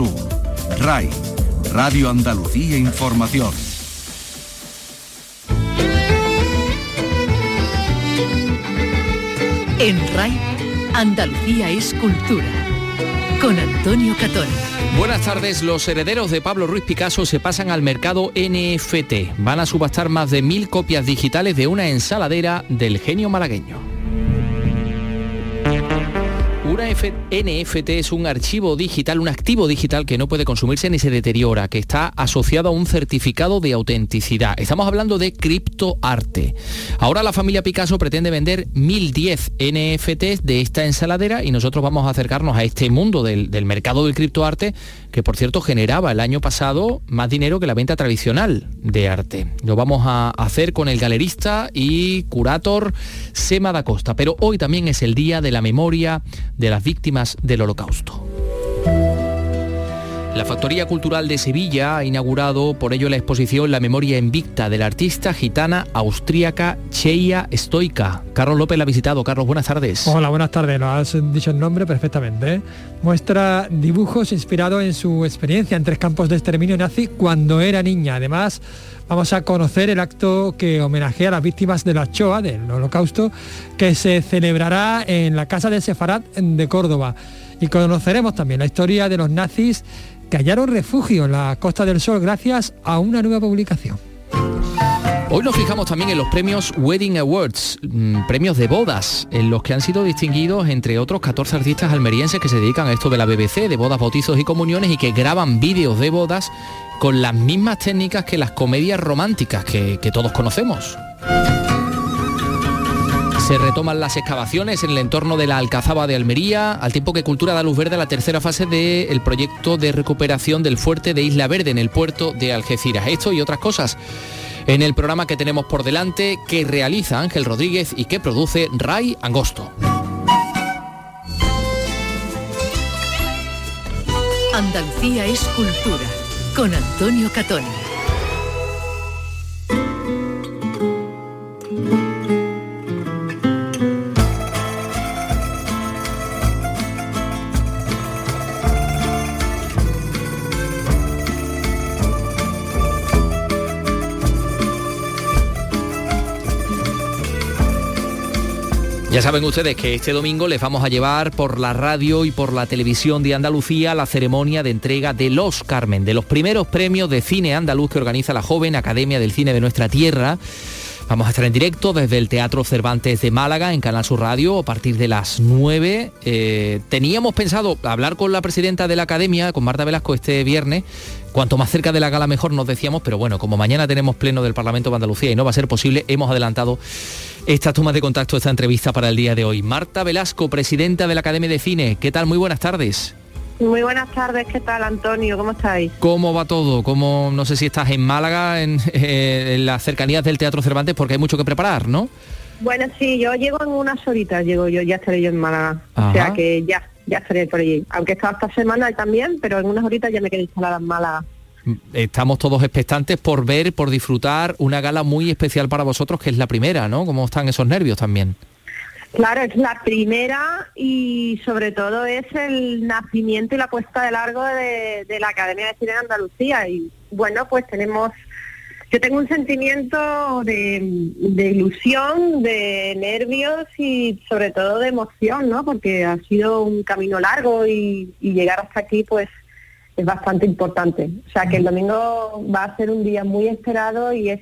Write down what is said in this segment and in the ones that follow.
Sur. RAI, Radio Andalucía Información. En RAI, Andalucía es cultura. Con Antonio Catón. Buenas tardes, los herederos de Pablo Ruiz Picasso se pasan al mercado NFT. Van a subastar más de mil copias digitales de una ensaladera del genio malagueño. Una NFT es un archivo digital, un activo digital que no puede consumirse ni se deteriora, que está asociado a un certificado de autenticidad. Estamos hablando de criptoarte. Ahora la familia Picasso pretende vender 1010 NFTs de esta ensaladera y nosotros vamos a acercarnos a este mundo del, del mercado del criptoarte, que por cierto generaba el año pasado más dinero que la venta tradicional de arte. Lo vamos a hacer con el galerista y curator Sema da Costa, pero hoy también es el día de la memoria de las víctimas del holocausto. La Factoría Cultural de Sevilla ha inaugurado por ello la exposición La memoria invicta de la artista gitana austríaca Cheia Stoica. Carlos López la ha visitado. Carlos, buenas tardes. Hola, buenas tardes. Lo has dicho el nombre perfectamente. ¿eh? Muestra dibujos inspirados en su experiencia en tres campos de exterminio nazi cuando era niña. Además, vamos a conocer el acto que homenajea a las víctimas de la Shoah, del holocausto, que se celebrará en la Casa de Sefarat de Córdoba. Y conoceremos también la historia de los nazis que hallaron refugio en la Costa del Sol gracias a una nueva publicación. Hoy nos fijamos también en los premios Wedding Awards, mmm, premios de bodas, en los que han sido distinguidos, entre otros, 14 artistas almerienses que se dedican a esto de la BBC, de bodas, bautizos y comuniones, y que graban vídeos de bodas con las mismas técnicas que las comedias románticas que todos conocemos. Se retoman las excavaciones en el entorno de la Alcazaba de Almería, al tiempo que Cultura da luz verde a la tercera fase del proyecto de recuperación del fuerte de Isla Verde en el puerto de Algeciras. Esto y otras cosas en el programa que tenemos por delante, que realiza Ángel Rodríguez y que produce Ray Angosto. Andalucía es cultura, con Antonio Catón. Ya saben ustedes que este domingo les vamos a llevar por la radio y por la televisión de Andalucía la ceremonia de entrega de los Carmen, de los primeros premios de cine andaluz que organiza la joven Academia del Cine de nuestra tierra. Vamos a estar en directo desde el Teatro Cervantes de Málaga en Canal Sur Radio a partir de las 9. Eh, teníamos pensado hablar con la presidenta de la Academia, con Marta Velasco, este viernes. Cuanto más cerca de la gala mejor nos decíamos, pero bueno, como mañana tenemos pleno del Parlamento de Andalucía y no va a ser posible, hemos adelantado esta toma de contacto, esta entrevista para el día de hoy. Marta Velasco, presidenta de la Academia de Cine. ¿Qué tal? Muy buenas tardes. Muy buenas tardes, ¿qué tal Antonio? ¿Cómo estáis? ¿Cómo va todo? ¿Cómo, no sé si estás en Málaga, en, eh, en las cercanías del Teatro Cervantes, porque hay mucho que preparar, ¿no? Bueno, sí, yo llego en unas horitas, llego yo, ya estaré yo en Málaga. O sea que ya, ya estaré por allí. Aunque estaba esta semana también, pero en unas horitas ya me quedé instalada en Málaga. Estamos todos expectantes por ver, por disfrutar una gala muy especial para vosotros, que es la primera, ¿no? ¿Cómo están esos nervios también? Claro, es la primera y sobre todo es el nacimiento y la puesta de largo de, la Academia de Cine de Andalucía. Y bueno, pues tenemos, yo tengo un sentimiento de, ilusión, de nervios y sobre todo de emoción, ¿no? Porque ha sido un camino largo y llegar hasta aquí, pues es bastante importante. O sea que el domingo va a ser un día muy esperado y es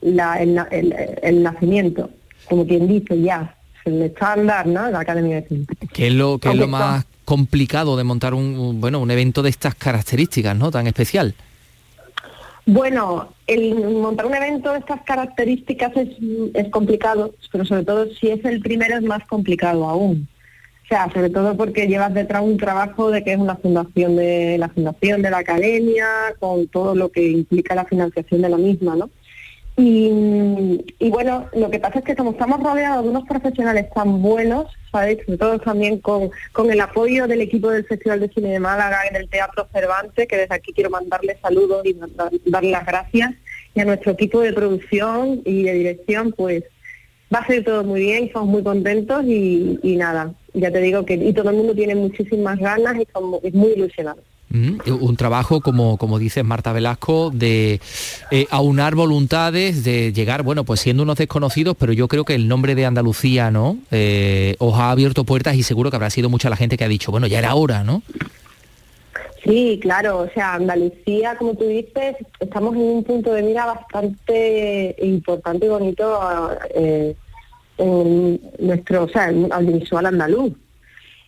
la- el, na- el- el nacimiento, como quien dice ya, el estándar, ¿no? La Academia de Cine. ¿Qué es lo, qué es lo más complicado de montar un, un- bueno, un evento de estas características, ¿no? Tan especial. Bueno, el montar un evento de estas características es, es complicado, pero sobre todo si es el primero es más complicado aún. Sea, sobre todo porque llevas detrás un trabajo de que es una fundación de la fundación de la academia, con todo lo que implica la financiación de la misma, ¿no? Y, bueno, lo que pasa es que como estamos rodeados de unos profesionales tan buenos, ¿sabéis? Sobre todo también con, con el apoyo del equipo del Festival de Cine de Málaga y del Teatro Cervantes, que desde aquí quiero mandarle saludos y dar- las gracias, y a nuestro equipo de producción y de dirección, pues va a ser todo muy bien, estamos muy contentos y nada, ya te digo que y todo el mundo tiene muchísimas ganas y estamos muy ilusionados. Un trabajo, como, como dices Marta Velasco, de eh, aunar voluntades, de llegar, bueno, pues siendo unos desconocidos, pero yo creo que el nombre de Andalucía, ¿no? Eh, os ha abierto puertas y seguro que habrá sido mucha la gente que ha dicho, bueno, ya era hora, ¿no? Sí, claro, o sea, Andalucía, como tú dices, estamos en un punto de mira bastante importante y bonito eh, en nuestro, o sea, el audiovisual andaluz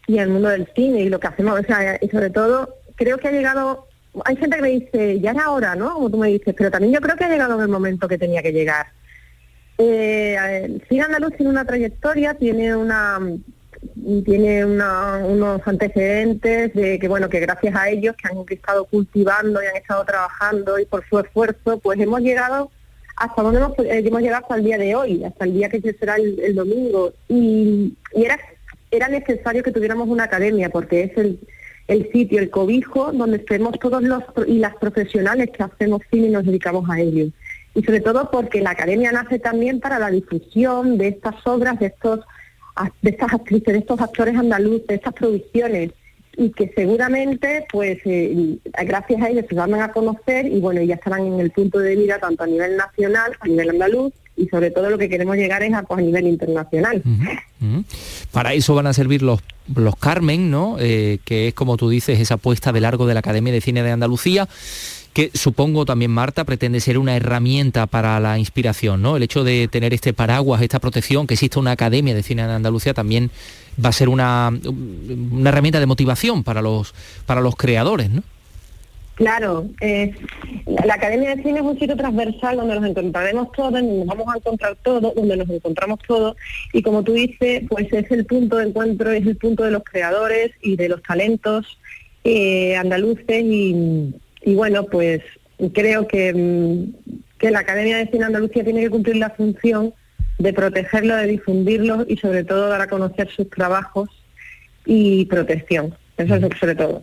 y el mundo del cine y lo que hacemos, o sea, y sobre todo creo que ha llegado, hay gente que me dice, ya era hora, ¿no? Como tú me dices, pero también yo creo que ha llegado en el momento que tenía que llegar. Eh, el cine andaluz tiene una trayectoria, tiene una tiene unos antecedentes de que bueno que gracias a ellos que han estado cultivando y han estado trabajando y por su esfuerzo pues hemos llegado hasta donde hemos, eh, hemos llegado hasta el día de hoy hasta el día que será el, domingo. Y, y, era era necesario que tuviéramos una academia porque es el, el sitio el cobijo donde estemos todos los y las profesionales que hacemos cine y nos dedicamos a ello. Y sobre todo porque la academia nace también para la difusión de estas obras de estos de estas actrices, de estos actores andaluces, de estas producciones y que seguramente pues eh, gracias a ellos se van a conocer y bueno ya estarán en el punto de mira tanto a nivel nacional, a nivel andaluz y sobre todo lo que queremos llegar es a, pues, nivel internacional. Para eso van a servir los, los Carmen, ¿no? Eh, que es como tú dices esa puesta de largo de la Academia de Cine de Andalucía que supongo también Marta pretende ser una herramienta para la inspiración, ¿no? El hecho de tener este paraguas, esta protección, que exista una academia de cine en Andalucía también va a ser una, una herramienta de motivación para los para los creadores, ¿no? Claro, eh, la Academia de Cine es un sitio transversal donde nos encontraremos todos, nos vamos a encontrar todos, donde nos encontramos todos y como tú dices, pues es el punto de encuentro, es el punto de los creadores y de los talentos eh, andaluces y, y bueno, pues creo que, mm, que la Academia de Cine Andalucía tiene que cumplir la función de protegerlo, de difundirlo y sobre todo dar a conocer sus trabajos y protección. Eso es sobre todo.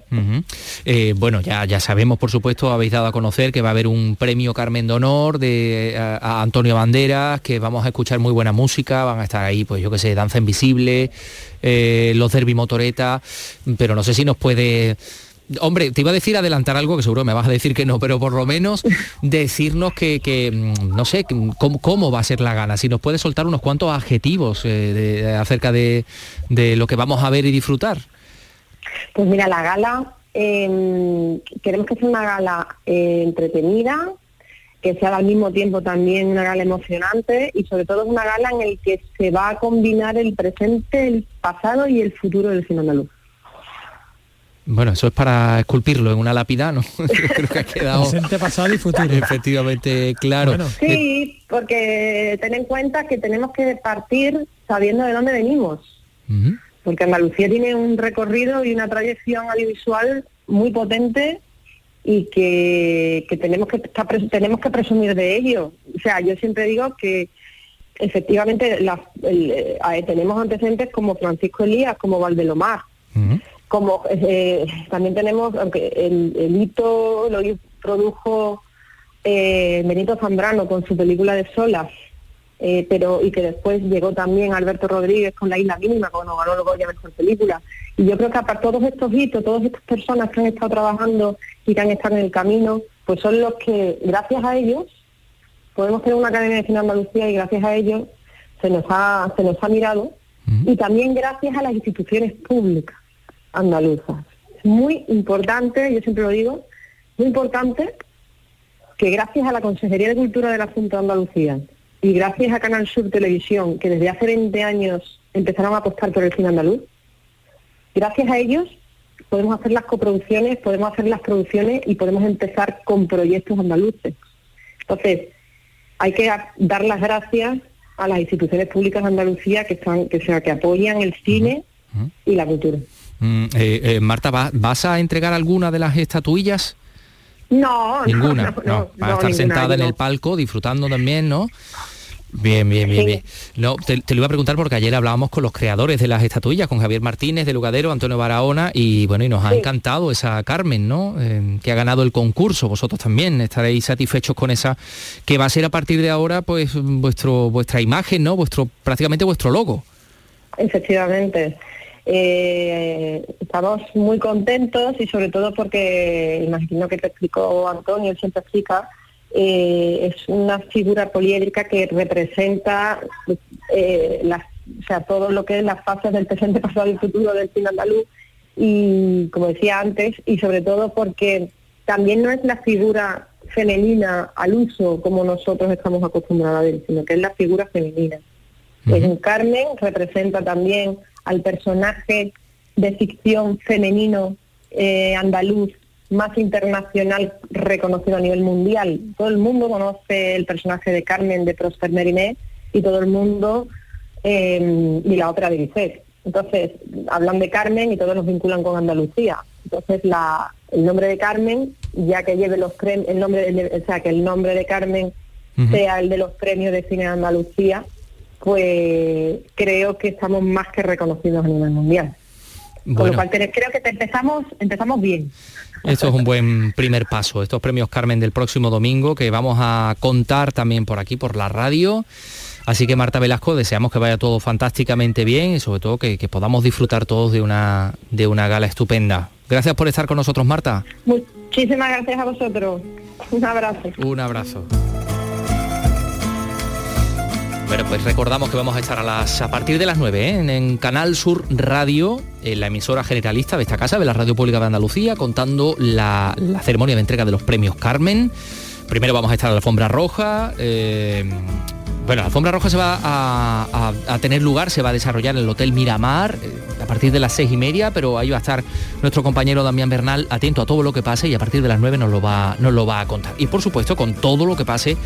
Eh, bueno, ya, ya sabemos, por supuesto, habéis dado a conocer que va a haber un premio Carmen de Honor de, a, Antonio Banderas, que vamos a escuchar muy buena música, van a estar ahí, pues yo qué sé, Danza Invisible, eh, los Derby Motoreta, pero no sé si nos puede Hombre, te iba a decir adelantar algo que seguro me vas a decir que no, pero por lo menos decirnos que, mm, no sé, cómo, va a ser la gala. Si nos puedes soltar unos cuantos adjetivos eh, acerca de, lo que vamos a ver y disfrutar. Pues mira, la gala, em, queremos que sea una gala eh, entretenida, que sea al mismo tiempo también una gala emocionante y sobre todo una gala en el que se va a combinar el presente, el pasado y el futuro del cine andaluz. Bueno, eso es para esculpirlo en una lápida, ¿no? creo que ha quedado... Presente, pasado y futuro. Efectivamente, claro. Sí, porque ten en cuenta que tenemos que partir sabiendo de dónde venimos. Porque Andalucía tiene un recorrido y una trayección audiovisual muy potente y que, tenemos que tenemos que presumir de ello. O sea, yo siempre digo que efectivamente eh, tenemos antecedentes como Francisco Elías, como Valdelomar, como eh, también tenemos, aunque el, hito lo produjo eh, Benito Zambrano con su película de Solas, eh, pero y que después llegó también Alberto Rodríguez con La Isla Mínima, cuando ganó el Goya Mejor Película. Y yo creo que para todos estos hitos, todas estas personas que han estado trabajando y que han estado en el camino, pues son los que, gracias a ellos, podemos tener una Academia de Cine Andalucía y gracias a ellos se nos ha, se nos ha mirado. Y también gracias a las instituciones públicas andaluzas. Es muy importante, yo siempre lo digo, muy importante que gracias a la Consejería de Cultura de la Junta de Andalucía y gracias a Canal Sur Televisión, que desde hace 20 años empezaron a apostar por el cine andaluz, gracias a ellos podemos hacer las coproducciones, podemos hacer las producciones y podemos empezar con proyectos andaluces. Entonces, hay que dar las gracias a las instituciones públicas de Andalucía que están, que sea, que apoyan el cine y la cultura. Mm, eh, eh, Marta, ¿vas a entregar alguna de las estatuillas? No, ninguna. No, no, a estar sentada en el palco disfrutando también, ¿no? Bien, bien, bien, bien. No, te, lo iba a preguntar porque ayer hablábamos con los creadores de las estatuillas, con Javier Martínez de Lugadero, Antonio Barahona, y bueno, y nos ha encantado esa Carmen, ¿no? Eh, que ha ganado el concurso. Vosotros también estaréis satisfechos con esa, que va a ser a partir de ahora, pues, vuestro, vuestra imagen, ¿no? Vuestro, prácticamente vuestro logo. Efectivamente. Eh, estamos muy contentos y sobre todo porque, imagino que te explicó Antonio, él siempre explica, eh, es una figura poliédrica que representa eh, las, o sea, todo lo que es las fases del presente, pasado y futuro del cine andaluz y como decía antes, y sobre todo porque también no es la figura femenina al uso como nosotros estamos acostumbrados a ver, sino que es la figura femenina. En Carmen representa también al personaje de ficción femenino eh, andaluz más internacional reconocido a nivel mundial. Todo el mundo conoce el personaje de Carmen de Prosper Mérimée y todo el mundo eh, y la ópera de Bizet. Entonces, hablan de Carmen y todos nos vinculan con Andalucía. Entonces, la, el nombre de Carmen, ya que lleve los el nombre, de, o sea, que el nombre de Carmen sea el de los premios de cine de Andalucía, pues creo que estamos más que reconocidos a nivel mundial. Con lo cual creo que empezamos, empezamos bien. Esto es un buen primer paso, estos premios Carmen del próximo domingo que vamos a contar también por aquí, por la radio. Así que Marta Velasco, deseamos que vaya todo fantásticamente bien y sobre todo que, podamos disfrutar todos de una, de una gala estupenda. Gracias por estar con nosotros, Marta. Muchísimas gracias a vosotros. Un abrazo. Un abrazo. Bueno, pues recordamos que vamos a estar a partir de las 9 ¿eh? en, Canal Sur Radio, en la emisora generalista de esta casa, de la Radio Pública de Andalucía, contando la, ceremonia de entrega de los premios Carmen. Primero vamos a estar a la alfombra roja. Eh, bueno, la alfombra roja se va a, tener lugar, se va a desarrollar en el Hotel Miramar eh, a partir de las seis y media, pero ahí va a estar nuestro compañero Damián Bernal atento a todo lo que pase y a partir de las 9 nos lo va, nos lo va a contar. Y por supuesto con todo lo que pase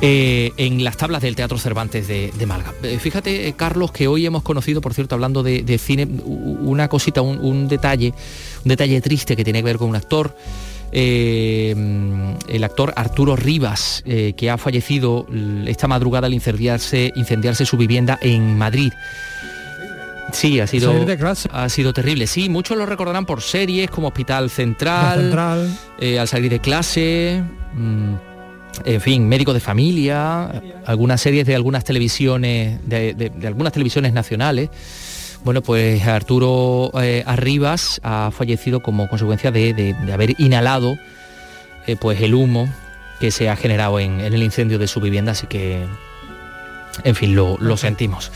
eh, en las tablas del Teatro Cervantes de, Málaga. Eh, fíjate, eh, Carlos, que hoy hemos conocido, por cierto, hablando de, cine, una cosita, un, detalle, un detalle triste que tiene que ver con un actor. el actor Arturo Rivas, que ha fallecido esta madrugada al incendiarse, incendiarse su vivienda en Madrid. Sí, ha sido, ha sido terrible. Sí, muchos lo recordarán por series como Hospital Central, al salir de clase. Mm, en fin, médico de familia, algunas series de algunas televisiones, de, algunas televisiones nacionales. Bueno, pues Arturo eh, Arribas ha fallecido como consecuencia de, haber inhalado eh, pues el humo que se ha generado en, el incendio de su vivienda, así que, en fin, lo sentimos.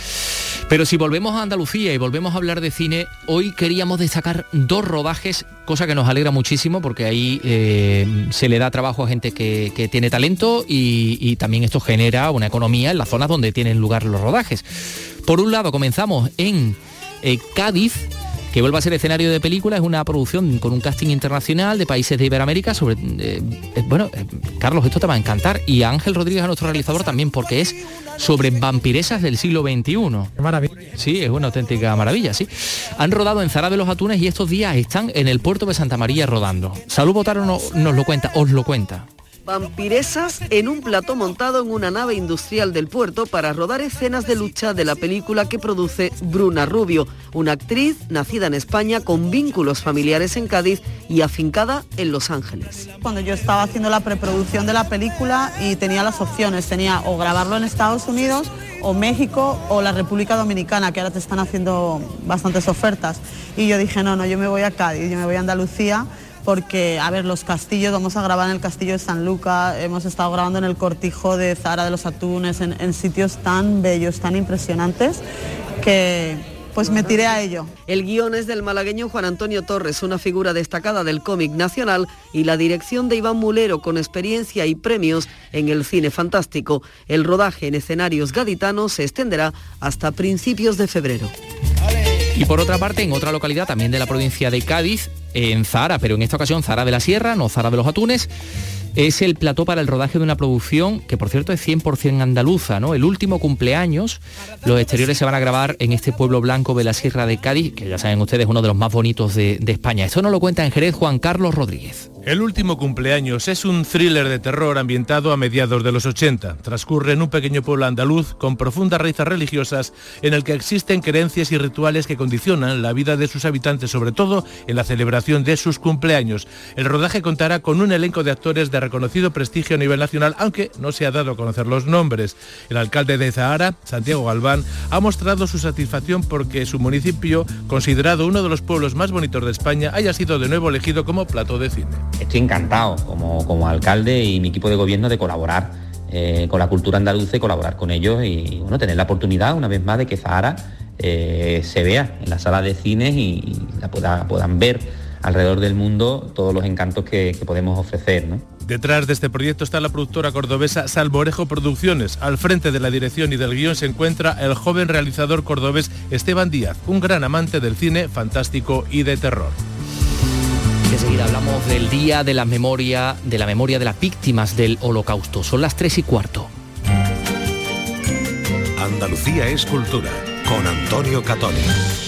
Pero si volvemos a Andalucía y volvemos a hablar de cine, hoy queríamos destacar dos rodajes, cosa que nos alegra muchísimo porque ahí eh, se le da trabajo a gente que, tiene talento y, también esto genera una economía en las zonas donde tienen lugar los rodajes. Por un lado, comenzamos en eh, Cádiz, que vuelve a ser escenario de película, es una producción con un casting internacional de países de Iberoamérica sobre... Eh, bueno, Carlos, esto te va a encantar. Y Ángel Rodríguez, a nuestro realizador, también porque es sobre vampiresas del siglo XXI. maravilla. Sí, es una auténtica maravilla, sí. Han rodado en Zara de los Atunes y estos días están en el puerto de Santa María rodando. Salud Botaro nos lo cuenta, os lo cuenta. Vampiresas en un plato montado en una nave industrial del puerto para rodar escenas de lucha de la película que produce Bruna Rubio, una actriz nacida en España con vínculos familiares en Cádiz y afincada en Los Ángeles. Cuando yo estaba haciendo la preproducción de la película y tenía las opciones, tenía o grabarlo en Estados Unidos o México o la República Dominicana, que ahora te están haciendo bastantes ofertas. Y yo dije, no, no, yo me voy a Cádiz, yo me voy a Andalucía porque, a ver, los castillos, vamos a grabar en el castillo de San Luca, hemos estado grabando en el cortijo de Zara de los Atunes, en, sitios tan bellos, tan impresionantes, que, pues me tiré a ello. El guion es del malagueño Juan Antonio Torres, una figura destacada del cómic nacional, y la dirección de Iván Mulero, con experiencia y premios en el cine fantástico. El rodaje en escenarios gaditanos se extenderá hasta principios de febrero. Y por otra parte, en otra localidad también de la provincia de Cádiz, en Zara, pero en esta ocasión Zara de la Sierra, no Zara de los Atunes, es el plató para el rodaje de una producción que por cierto es 100% andaluza, ¿no? El último cumpleaños, los exteriores se van a grabar en este pueblo blanco de la Sierra de Cádiz, que ya saben ustedes, uno de los más bonitos de, España. Esto nos lo cuenta en Jerez Juan Carlos Rodríguez. El último cumpleaños es un thriller de terror ambientado a mediados de los 80. Transcurre en un pequeño pueblo andaluz con profundas raíces religiosas en el que existen creencias y rituales que condicionan la vida de sus habitantes, sobre todo en la celebración de sus cumpleaños. El rodaje contará con un elenco de actores de reconocido prestigio a nivel nacional, aunque no se ha dado a conocer los nombres. El alcalde de Zahara, Santiago Galván, ha mostrado su satisfacción porque su municipio, considerado uno de los pueblos más bonitos de España, haya sido de nuevo elegido como plato de cine estoy encantado como, como alcalde y mi equipo de gobierno de colaborar eh, con la cultura andaluza y colaborar con ellos y bueno, tener la oportunidad una vez más de que Zahara eh, se vea en la sala de cines y, la puedan ver alrededor del mundo todos los encantos que, podemos ofrecer. Detrás de este proyecto está la productora cordobesa Salmorejo Producciones. Al frente de la dirección y del guion se encuentra el joven realizador cordobés Esteban Díaz, un gran amante del cine fantástico y de terror. Enseguida hablamos del Día de la Memoria, de la memoria de las víctimas del Holocausto. Son las tres y cuarto. Andalucía es cultura, con Antonio Catoni.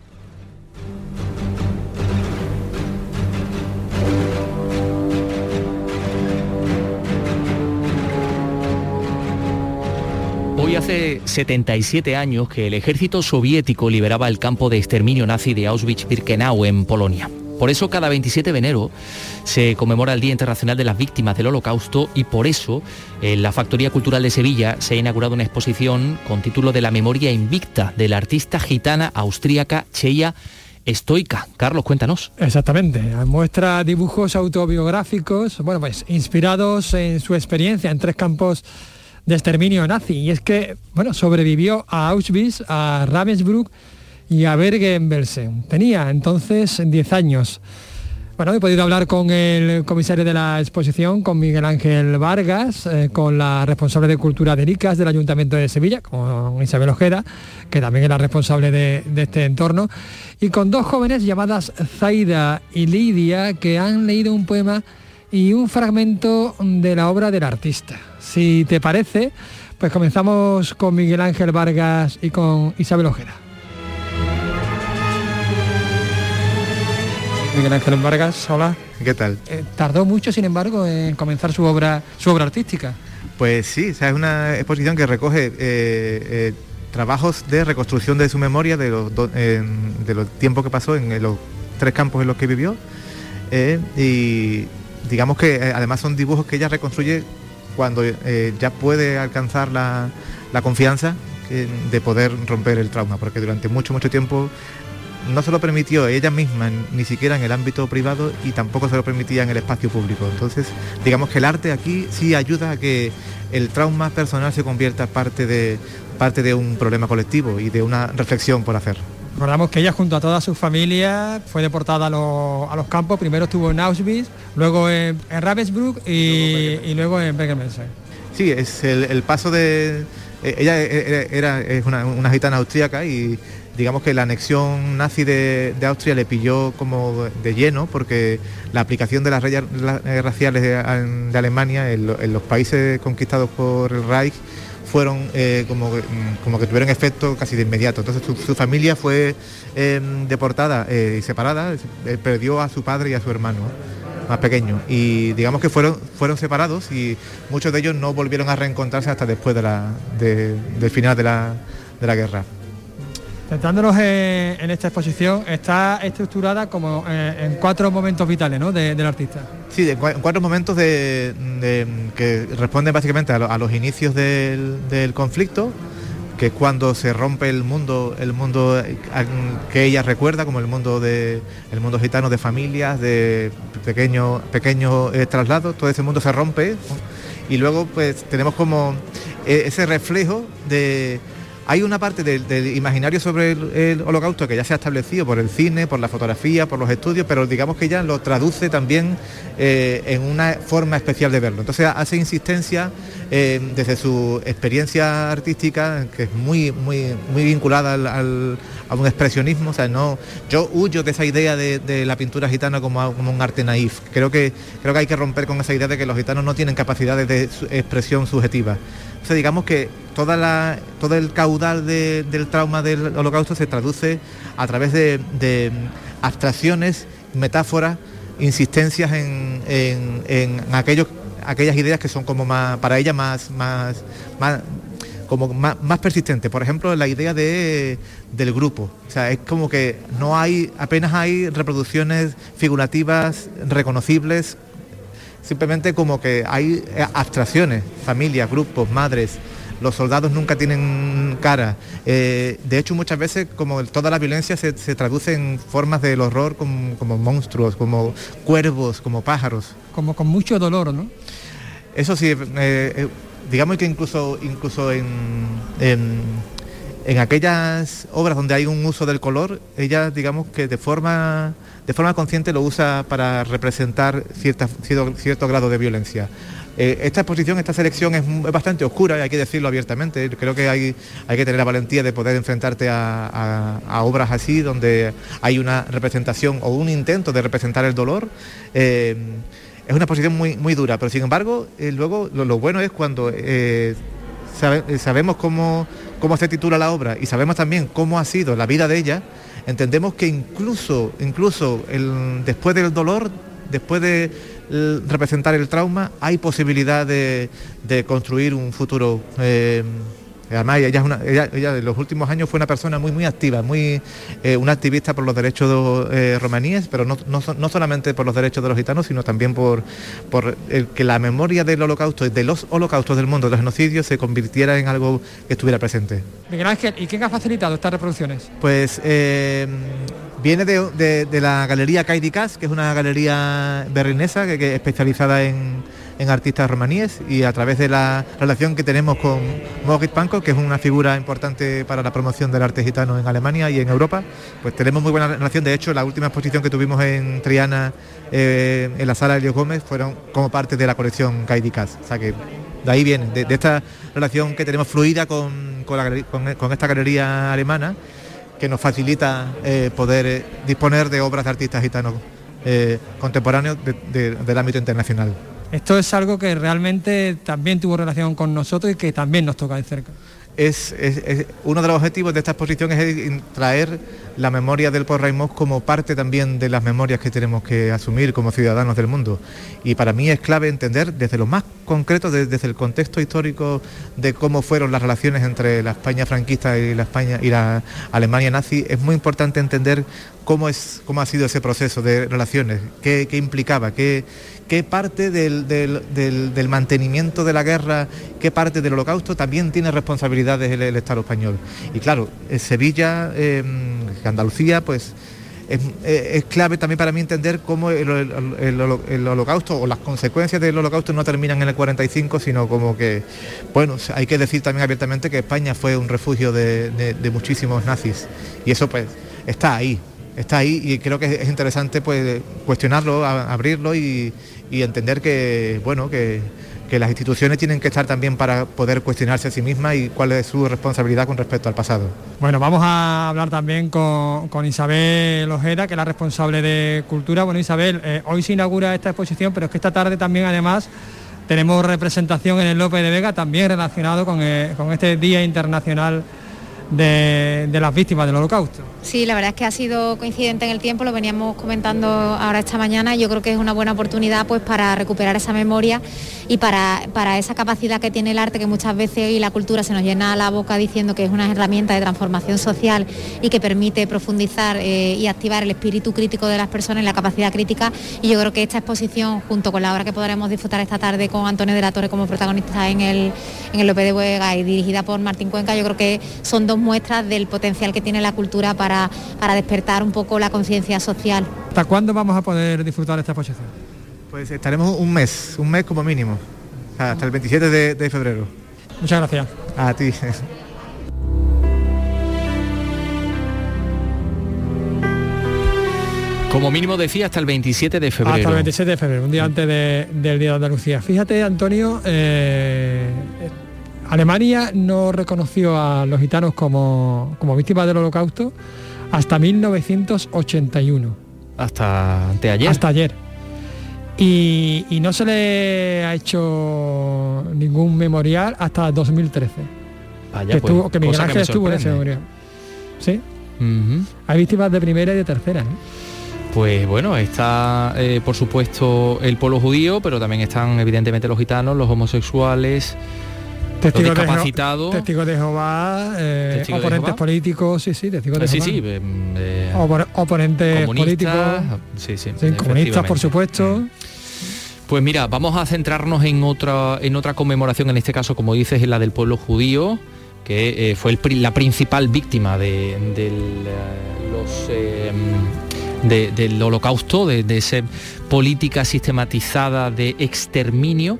Hoy hace 77 años que el ejército soviético liberaba el campo de exterminio nazi de Auschwitz-Birkenau en Polonia. Por eso cada 27 de enero se conmemora el Día Internacional de las Víctimas del Holocausto y por eso en la Factoría Cultural de Sevilla se ha inaugurado una exposición con título de La memoria invicta de la artista gitana austríaca Cheia estoica. Carlos, cuéntanos. Exactamente, muestra dibujos autobiográficos, bueno, pues inspirados en su experiencia en tres campos de exterminio nazi. Y es que, bueno, sobrevivió a Auschwitz, a Ravensbrück y a Bergen-Belsen. Tenía entonces 10 años. Bueno, he podido hablar con el comisario de la exposición, con Miguel Ángel Vargas, eh, con la responsable de Cultura de ICAS del Ayuntamiento de Sevilla, con Isabel Ojeda, que también es la responsable de, de este entorno, y con dos jóvenes llamadas Zaida y Lidia, que han leído un poema y un fragmento de la obra del artista. Si te parece, pues comenzamos con Miguel Ángel Vargas y con Isabel Ojeda. Miguel Ángel Vargas, hola. ¿Qué tal? Eh, tardó mucho, sin embargo, en comenzar su obra, su obra artística. Pues sí, es una exposición que recoge eh, eh, trabajos de reconstrucción de su memoria, de los, de los tiempos que pasó en, los tres campos en los que vivió. y digamos que además son dibujos que ella reconstruye cuando ya puede alcanzar la, la confianza de poder romper el trauma, porque durante mucho, mucho tiempo no se lo permitió ella misma, ni siquiera en el ámbito privado y tampoco se lo permitía en el espacio público. Entonces, digamos que el arte aquí sí ayuda a que el trauma personal se convierta parte de, parte de un problema colectivo y de una reflexión por hacer. Recordamos que ella junto a toda su familia fue deportada a, los, campos, primero estuvo en Auschwitz, luego en, Ravensbrück y, luego en Bergen-Belsen. Sí, es el, paso de... Eh, ella era, es una, una gitana austríaca y digamos que la anexión nazi de, Austria le pilló como de lleno porque la aplicación de las reyes raciales de, Alemania en, los países conquistados por el Reich fueron eh, como, como, que tuvieron efecto casi de inmediato. Entonces su, familia fue em, deportada eh, y separada, eh, perdió a su padre y a su hermano más pequeño y digamos que fueron, fueron separados y muchos de ellos no volvieron a reencontrarse hasta después de la, del final de la, de la guerra. Centrándonos en, esta exposición, está estructurada como eh, en cuatro momentos vitales ¿no? del artista. Sí, en cuatro momentos de, que responden básicamente a, los inicios del, conflicto, que es cuando se rompe el mundo, el mundo que ella recuerda, como el mundo de el mundo gitano de familias, de pequeños pequeños eh, traslados, todo ese mundo se rompe y luego pues tenemos como eh, ese reflejo de hay una parte del, imaginario sobre el, holocausto que ya se ha establecido por el cine, por la fotografía, por los estudios, pero digamos que ya lo traduce también eh, en una forma especial de verlo. Entonces hace insistencia eh, desde su experiencia artística, que es muy, muy, muy vinculada a un expresionismo. O sea, no, yo huyo de esa idea de, la pintura gitana como, como, un arte naif. Creo que, creo que hay que romper con esa idea de que los gitanos no tienen capacidades de expresión subjetiva. O sea, digamos que toda todo el caudal del trauma del holocausto se traduce a través de, abstracciones, metáforas, insistencias en, aquellas ideas que son como más, para ella más, más, como más, persistente. Por ejemplo, la idea de, del grupo. O sea, es como que no hay, apenas hay reproducciones figurativas reconocibles simplemente como que hay eh, abstracciones, familias, grupos, madres, los soldados nunca tienen cara. Eh, de hecho, muchas veces, como toda la violencia se, traduce en formas del horror como, monstruos, como cuervos, como pájaros. Como con mucho dolor, ¿no? Eso sí, eh, digamos que incluso, incluso en, en, aquellas obras donde hay un uso del color, ella, digamos que de forma de forma consciente lo usa para representar cierta, cierto, grado de violencia. Eh, esta exposición, esta selección es, bastante oscura, hay que decirlo abiertamente. Creo que hay, hay que tener la valentía de poder enfrentarte a, obras así, donde hay una representación o un intento de representar el dolor. Eh, es una exposición muy, muy dura, pero sin embargo, eh, luego lo, bueno es cuando sabemos cómo, cómo se titula la obra y sabemos también cómo ha sido la vida de ella, entendemos que incluso, incluso después del dolor, después de representar el trauma, hay posibilidad de, construir un futuro. Eh, Además, ella, es una, ella, en los últimos años fue una persona muy, muy activa, muy eh, una activista por los derechos eh, romaníes, pero no, no, solamente por los derechos de los gitanos, sino también por, por el, que la memoria del holocausto, de los holocaustos del mundo, de los genocidios, se convirtiera en algo que estuviera presente. Miguel Ángel, ¿y quién ha facilitado estas reproducciones? Pues eh, viene de, la galería Caidicas, que es una galería berlinesa que, que especializada en en artistas romaníes y a través de la relación que tenemos con Moritz Panko, que es una figura importante para la promoción del arte gitano en Alemania y en Europa, pues tenemos muy buena relación. De hecho, la última exposición que tuvimos en Triana, eh, en la sala Elio Gómez, fueron como parte de la colección Caidicas. O sea que de ahí viene, de, esta relación que tenemos fluida con, con, esta galería alemana, que nos facilita eh, poder eh, disponer de obras de artistas gitanos contemporáneos del ámbito internacional. Esto es algo que realmente también tuvo relación con nosotros y que también nos toca de cerca. Es, uno de los objetivos de esta exposición es traer la memoria del Porraimós como parte también de las memorias que tenemos que asumir como ciudadanos del mundo. Y para mí es clave entender desde lo más concreto, desde, el contexto histórico de cómo fueron las relaciones entre la España franquista y la España y la Alemania nazi, es muy importante entender cómo, es, cómo ha sido ese proceso de relaciones, qué, qué implicaba, qué, qué parte del, mantenimiento de la guerra, qué parte del holocausto también tiene responsabilidades el, Estado español. Y claro, Sevilla, em, Andalucía, pues es, clave también para mí entender cómo el, holocausto o las consecuencias del holocausto no terminan en el 45, sino como que, bueno, hay que decir también abiertamente que España fue un refugio de, muchísimos nazis. Y eso pues está ahí, está ahí y creo que es interesante pues cuestionarlo, abrirlo y entender que, bueno, que, las instituciones tienen que estar también para poder cuestionarse a sí mismas y cuál es su responsabilidad con respecto al pasado. Bueno, vamos a hablar también con, Isabel Ojeda, que es la responsable de Cultura. Bueno, Isabel, eh, hoy se inaugura esta exposición, pero es que esta tarde también además tenemos representación en el López de Vega, también relacionado con, eh, con este Día Internacional de, las víctimas del holocausto. Sí, la verdad es que ha sido coincidente en el tiempo, lo veníamos comentando ahora esta mañana, y yo creo que es una buena oportunidad pues para recuperar esa memoria y para, para esa capacidad que tiene el arte que muchas veces y la cultura se nos llena la boca diciendo que es una herramienta de transformación social y que permite profundizar eh, y activar el espíritu crítico de las personas y la capacidad crítica y yo creo que esta exposición junto con la obra que podremos disfrutar esta tarde con Antonio de la Torre como protagonista en el, en el López de Huega y dirigida por Martín Cuenca, yo creo que son dos muestras del potencial que tiene la cultura para, para despertar un poco la conciencia social. ¿Hasta cuándo vamos a poder disfrutar esta exposición? Pues estaremos un mes, un mes como mínimo, hasta el 27 de, febrero. Muchas gracias. A ti. Como mínimo decía hasta el 27 de febrero. Hasta el 27 de febrero, un día antes del Día de Andalucía. Fíjate, Antonio, eh, Alemania no reconoció a los gitanos como, como víctimas del holocausto hasta 1981. Hasta anteayer. Hasta ayer. Y, y, no se le ha hecho ningún memorial hasta 2013. Vaya, que, pues, estuvo, que Miguel Ángel estuvo en ese memorial. ¿Sí? Hay víctimas de primera y de tercera. ¿eh? Pues bueno, está eh, por supuesto el pueblo judío, pero también están evidentemente los gitanos, los homosexuales, Testigos discapacitados. testigos de Jehová, eh, de oponentes Jehová. políticos, sí, sí, testigos de Eh, sí, Jehová. sí, em, eh, Opon- oponentes políticos, comunistas, sí, sí, sí, comunistas por supuesto. Pues mira, vamos a centrarnos en otra, en otra conmemoración, en este caso, como dices, en la del pueblo judío, que eh, fue el la principal víctima de, del, eh, los, eh, de- del holocausto, de, de esa política sistematizada de exterminio.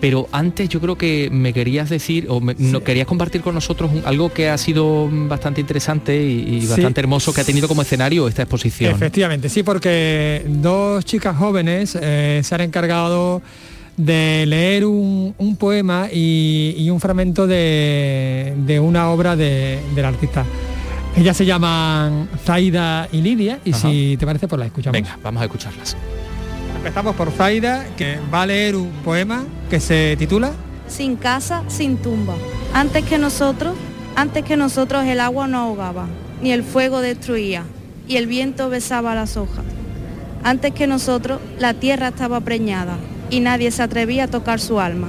Pero antes yo creo que me querías decir, o me- no, querías compartir con nosotros un- algo que ha sido bastante interesante y, y Sí. bastante hermoso que ha tenido como escenario esta exposición. Efectivamente, sí, porque dos chicas jóvenes eh, se han encargado de leer un, un poema y, y un fragmento de, de una obra de- del artista. Ellas se llaman Zaida y Lidia y Ajá. si te parece pues la escuchamos. Venga, vamos a escucharlas. Empezamos por Zaida, que va a leer un poema que se titula sin casa, sin tumba. Antes que nosotros, antes que nosotros el agua no ahogaba, ni el fuego destruía, y el viento besaba las hojas. Antes que nosotros la tierra estaba preñada, y nadie se atrevía a tocar su alma,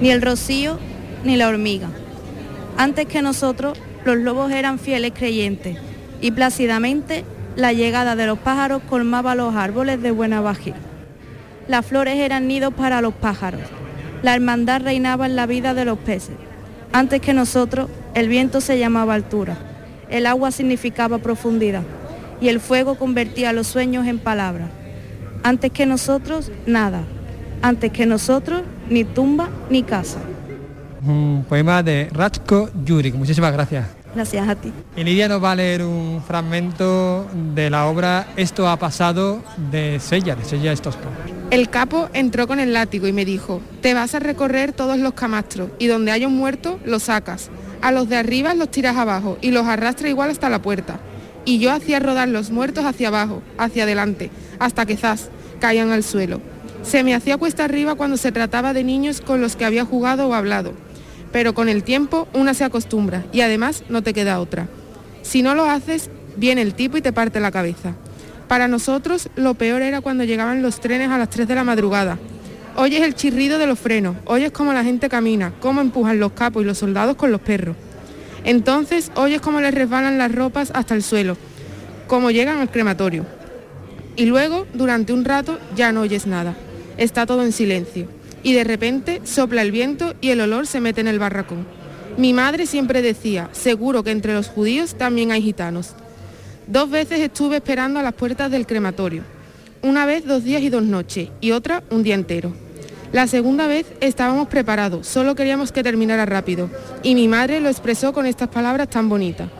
ni el rocío, ni la hormiga. Antes que nosotros los lobos eran fieles creyentes, y plácidamente la llegada de los pájaros colmaba los árboles de buena bajía. Las flores eran nidos para los pájaros. La hermandad reinaba en la vida de los peces. Antes que nosotros, el viento se llamaba altura, el agua significaba profundidad y el fuego convertía los sueños en palabras. Antes que nosotros, nada. Antes que nosotros, ni tumba ni casa. un poema de Ratko Jurik. Muchísimas gracias. Gracias a ti. Y Lidia nos va a leer un fragmento de la obra Esto ha pasado de Sella, de Sella Stoska. El capo entró con el látigo y me dijo, te vas a recorrer todos los camastros y donde haya un muerto, lo sacas. A los de arriba los tiras abajo y los arrastra igual hasta la puerta. Y yo hacía rodar los muertos hacia abajo, hacia adelante, hasta que zas, caían al suelo. Se me hacía cuesta arriba cuando se trataba de niños con los que había jugado o hablado. Pero con el tiempo una se acostumbra y además no te queda otra. Si no lo haces, viene el tipo y te parte la cabeza. Para nosotros lo peor era cuando llegaban los trenes a las 3 de la madrugada. Oyes el chirrido de los frenos, oyes cómo la gente camina, cómo empujan los capos y los soldados con los perros. Entonces oyes cómo les resbalan las ropas hasta el suelo, cómo llegan al crematorio. Y luego, durante un rato, ya no oyes nada. Está todo en silencio. Y de repente sopla el viento y el olor se mete en el barracón. Mi madre siempre decía, seguro que entre los judíos también hay gitanos. Dos veces estuve esperando a las puertas del crematorio. Una vez dos días y dos noches y otra un día entero. La segunda vez estábamos preparados, solo queríamos que terminara rápido. Y mi madre lo expresó con estas palabras tan bonitas.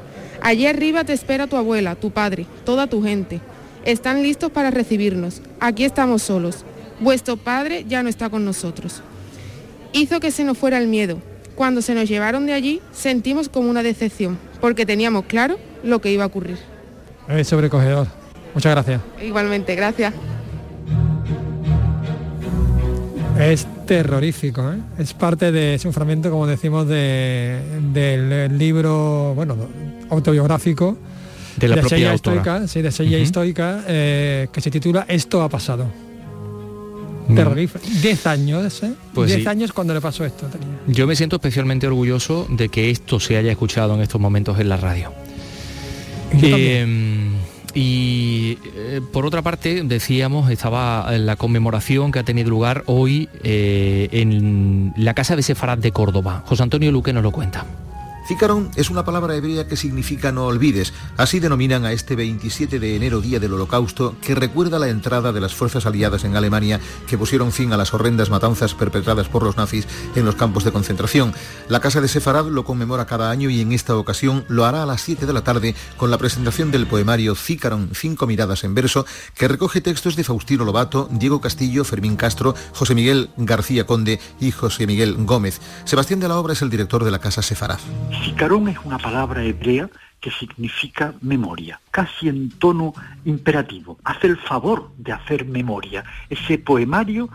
Allí arriba te espera tu abuela, tu padre, toda tu gente. Están listos para recibirnos. Aquí estamos solos. Vuestro padre ya no está con nosotros. Hizo que se nos fuera el miedo. Cuando se nos llevaron de allí sentimos como una decepción, porque teníamos claro lo que iba a ocurrir. Es sobrecogedor. Muchas gracias. Igualmente, gracias. Es terrorífico, ¿eh? es parte de, es un fragmento, como decimos, de, del libro, bueno, autobiográfico De la propia Sella sí, de Sella. Stoica, eh, que se titula Esto ha pasado. Mm. Terrorífico. Diez años, ¿eh? Pues Diez sí. años cuando le pasó esto. tenía. Yo me siento especialmente orgulloso de que esto se haya escuchado en estos momentos en la radio. Y Eh, y eh, por otra parte, decíamos, estaba la conmemoración que ha tenido lugar hoy eh, en la Casa de Sefarad de Córdoba. José Antonio Luque nos lo cuenta. Zikaron es una palabra hebrea que significa no olvides. Así denominan a este 27 de enero, día del Holocausto, que recuerda la entrada de las fuerzas aliadas en Alemania que pusieron fin a las horrendas matanzas perpetradas por los nazis en los campos de concentración. La Casa de Sefarad lo conmemora cada año y en esta ocasión lo hará a las 7 de la tarde con la presentación del poemario Zícaron, cinco miradas en verso, que recoge textos de Faustino Lobato, Diego Castillo, Fermín Castro, José Miguel García Conde y José Miguel Gómez. Sebastián de la Obra es el director de la Casa Sefarad. Sicarón es una palabra hebrea que significa memoria, casi en tono imperativo. Hace el favor de hacer memoria. Ese poemario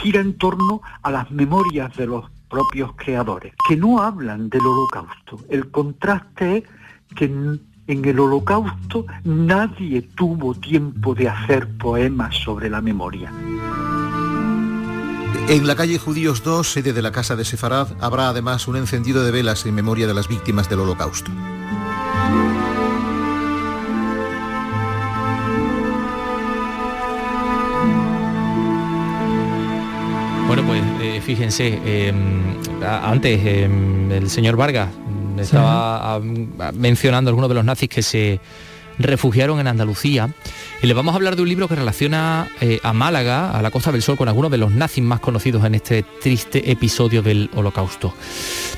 gira en torno a las memorias de los propios creadores, que no hablan del holocausto. El contraste es que en el holocausto nadie tuvo tiempo de hacer poemas sobre la memoria. En la calle Judíos 2, sede de la Casa de Sefarad, habrá además un encendido de velas en memoria de las víctimas del Holocausto. Bueno, pues eh, fíjense, eh, antes eh, el señor Vargas estaba sí. mencionando algunos de los nazis que se refugiaron en Andalucía. Y les vamos a hablar de un libro que relaciona eh, a Málaga, a la Costa del Sol, con algunos de los nazis más conocidos en este triste episodio del Holocausto.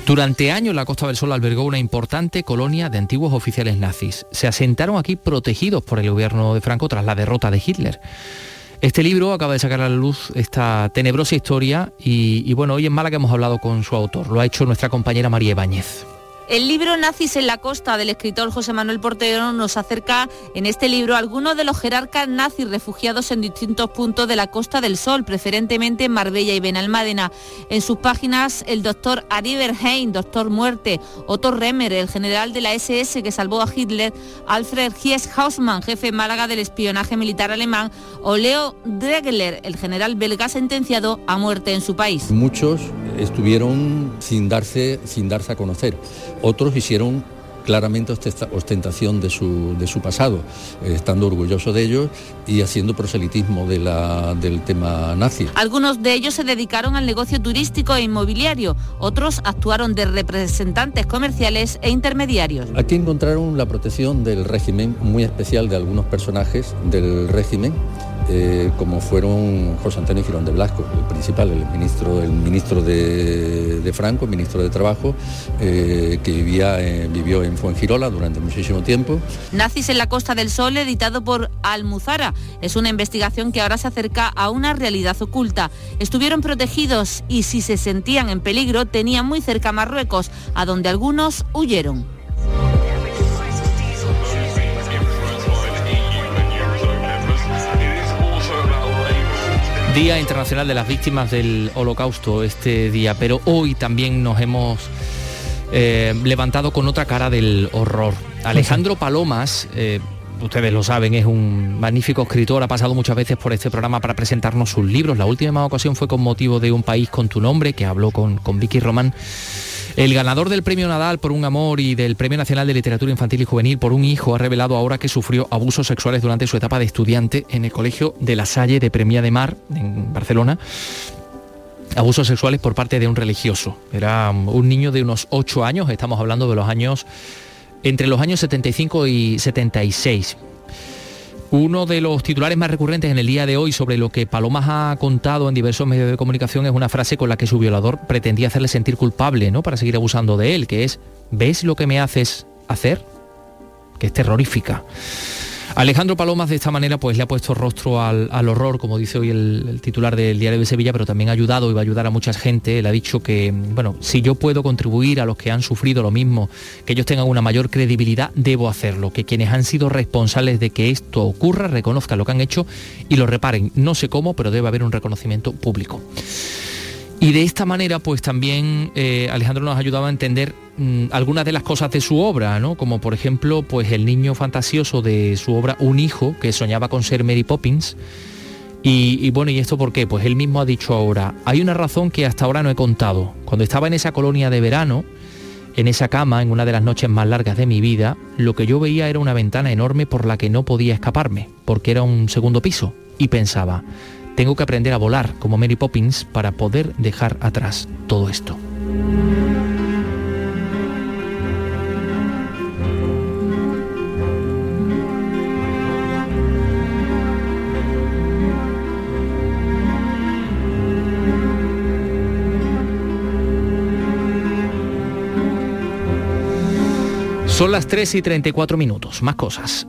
Durante años la Costa del Sol albergó una importante colonia de antiguos oficiales nazis. Se asentaron aquí protegidos por el gobierno de Franco tras la derrota de Hitler. Este libro acaba de sacar a la luz esta tenebrosa historia y, bueno, hoy en Málaga hemos hablado con su autor. Lo ha hecho nuestra compañera María Ibáñez. El libro Nazis en la costa del escritor José Manuel Portero nos acerca en este libro a algunos de los jerarcas nazis refugiados en distintos puntos de la Costa del Sol, preferentemente en Marbella y Benalmádena. En sus páginas el doctor Ari Berheim, doctor Muerte, Otto Remmer, el general de la SS que salvó a Hitler, Alfred Hies Hausmann, jefe Málaga del espionaje militar alemán, o Leo Dregler, el general belga sentenciado a muerte en su país. Muchos estuvieron sin darse, sin darse a conocer otros hicieron claramente ostentación de su, de su pasado, eh, estando orgulloso de ellos y haciendo proselitismo de la, del tema nazi. Algunos de ellos se dedicaron al negocio turístico e inmobiliario, otros actuaron de representantes comerciales e intermediarios. Aquí encontraron la protección del régimen muy especial de algunos personajes del régimen eh, como fueron José Antonio Girón de Blasco, el principal, el ministro, el ministro de, Franco, el ministro de Trabajo, eh, que vivía, eh, vivió en Fuengirola durante muchísimo tiempo. Nazis en la Costa del Sol, editado por Almuzara. Es una investigación que ahora se acerca a una realidad oculta. Estuvieron protegidos y si se sentían en peligro tenían muy cerca Marruecos, a donde algunos huyeron. Día Internacional de las Víctimas del Holocausto este día, pero hoy también nos hemos eh, levantado con otra cara del horror. Alejandro Palomas, eh, ustedes lo saben, es un magnífico escritor, ha pasado muchas veces por este programa para presentarnos sus libros. La última ocasión fue con motivo de Un País con tu nombre, que habló con, con Vicky Román. El ganador del Premio Nadal por un amor y del Premio Nacional de Literatura Infantil y Juvenil por un hijo ha revelado ahora que sufrió abusos sexuales durante su etapa de estudiante en el Colegio de la Salle de Premia de Mar, en Barcelona. Abusos sexuales por parte de un religioso. Era un niño de unos 8 años, estamos hablando de los años entre los años 75 y 76. Uno de los titulares más recurrentes en el día de hoy sobre lo que Palomas ha contado en diversos medios de comunicación es una frase con la que su violador pretendía hacerle sentir culpable, ¿no? Para seguir abusando de él, que es ¿ves lo que me haces hacer? Que es terrorífica. Alejandro Palomas de esta manera pues le ha puesto rostro al, al horror, como dice hoy el, titular del diario de Sevilla, pero también ha ayudado y va a ayudar a mucha gente. Él ha dicho que, bueno, si yo puedo contribuir a los que han sufrido lo mismo, que ellos tengan una mayor credibilidad, debo hacerlo. Que quienes han sido responsables de que esto ocurra reconozcan lo que han hecho y lo reparen. No sé cómo, pero debe haber un reconocimiento público. Y de esta manera, pues también eh, Alejandro nos ha ayudado a entender mmm, algunas de las cosas de su obra, ¿no? Como por ejemplo, pues el niño fantasioso de su obra Un hijo, que soñaba con ser Mary Poppins. Y, y, bueno, ¿y esto por qué? Pues él mismo ha dicho ahora, hay una razón que hasta ahora no he contado. Cuando estaba en esa colonia de verano, en esa cama, en una de las noches más largas de mi vida, lo que yo veía era una ventana enorme por la que no podía escaparme, porque era un segundo piso. Y pensaba, tengo que aprender a volar como Mary Poppins para poder dejar atrás todo esto. Son las 3 y 34 minutos. Más cosas.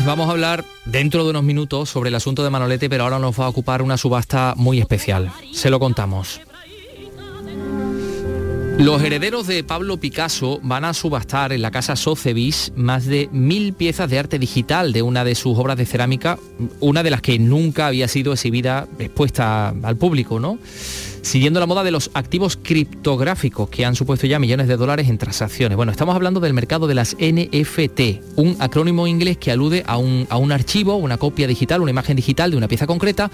Pues vamos a hablar dentro de unos minutos sobre el asunto de Manolete, pero ahora nos va a ocupar una subasta muy especial. Se lo contamos. Los herederos de Pablo Picasso van a subastar en la casa Sotheby's más de mil piezas de arte digital de una de sus obras de cerámica, una de las que nunca había sido exhibida, expuesta al público, ¿no? Siguiendo la moda de los activos criptográficos que han supuesto ya millones de dólares en transacciones. Bueno, estamos hablando del mercado de las NFT, un acrónimo inglés que alude a un, a un archivo, una copia digital, una imagen digital de una pieza concreta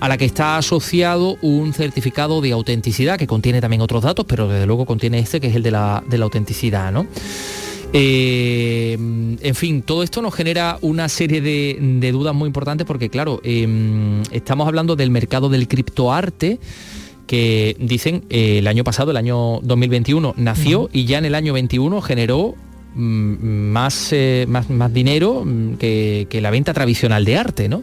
a la que está asociado un certificado de autenticidad que contiene también otros datos, pero desde luego contiene este que es el de la, de la autenticidad, ¿no? Eh, en fin, todo esto nos genera una serie de, dudas muy importantes porque, claro, em, estamos hablando del mercado del criptoarte que dicen eh, el año pasado, el año 2021, nació y ya en el año 21 generó mm, más, eh, más, más, dinero mm, que, la venta tradicional de arte, ¿no?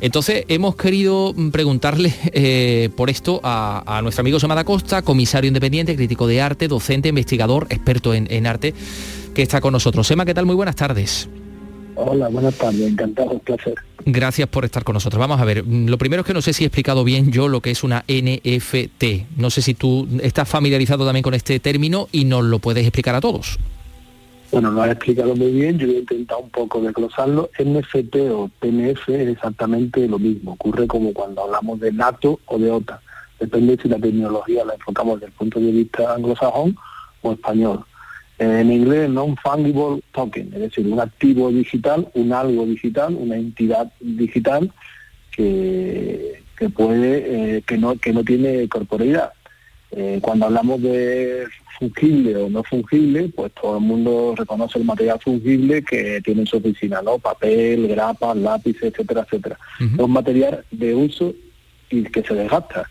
Entonces hemos querido mm, preguntarle eh, por esto a, nuestro amigo Samada Costa, comisario independiente, crítico de arte, docente, investigador, experto en, en arte, que está con nosotros. Sema, ¿qué tal? Muy buenas tardes. Hola, buenas tardes, encantado, un placer. Gracias por estar con nosotros. Vamos a ver, mm, lo primero es que no sé si he explicado bien yo lo que es una NFT. No sé si tú estás familiarizado también con este término y nos lo puedes explicar a todos. Bueno, lo has explicado muy bien, yo he intentado un poco desglosarlo. NFT o PNF es exactamente lo mismo, ocurre como cuando hablamos de NATO o de OTA. Depende si la tecnología la enfocamos desde el punto de vista anglosajón o español en inglés non-fungible token, es decir, un activo digital, un algo digital, una entidad digital que, que puede, eh, que no, que no tiene corporeidad. Eh, cuando hablamos de fungible o no fungible, pues todo el mundo reconoce el material fungible que tiene en su oficina, ¿no? Papel, grapas, lápices, etcétera, etcétera. Es un material de uso y que se desgasta.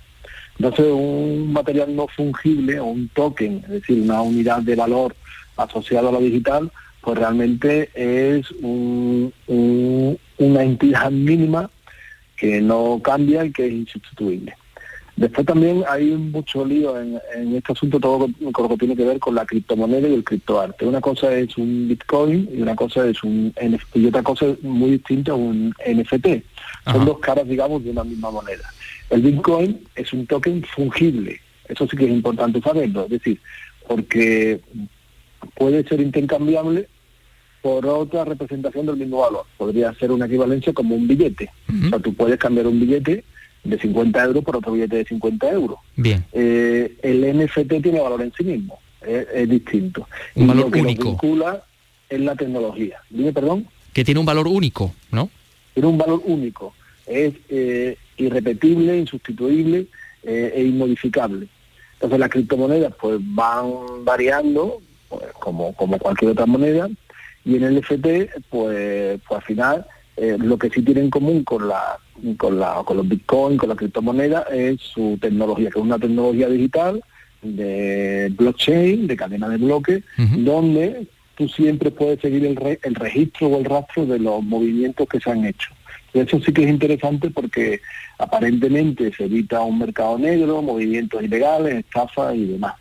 Entonces, un material no fungible o un token, es decir, una unidad de valor asociado a lo digital, pues realmente es una entidad mínima que no cambia y que es insustituible. Después también hay mucho lío en, este asunto, todo con lo que tiene que ver con la criptomoneda y el criptoarte. Una cosa es un Bitcoin y una cosa es un NFT, y otra cosa muy distinta un NFT. Son dos caras, digamos, de una misma moneda. El Bitcoin es un token fungible, eso sí que es importante saberlo, es decir, porque puede ser intercambiable por otra representación del mismo valor. Podría ser una equivalencia como un billete. O sea, tú puedes cambiar un billete de 50 euros por otro billete de 50 euros. Bien. Eh, el NFT tiene valor en sí mismo, es, distinto. Un y valor lo que único. Lo vincula es la tecnología. Dime, perdón. Que tiene un valor único, ¿no? Tiene un valor único. Es eh, irrepetible, insustituible eh, e inmodificable. Entonces las criptomonedas pues van variando pues, como, como cualquier otra moneda, y en el FT, pues, pues al final eh, lo que sí tiene en común con la con la con los bitcoin, con la criptomoneda, es su tecnología, que es una tecnología digital de blockchain, de cadena de bloques, donde tú siempre puedes seguir el, el registro o el rastro de los movimientos que se han hecho. Eso sí que es interesante porque aparentemente se evita un mercado negro, movimientos ilegales, estafas y demás.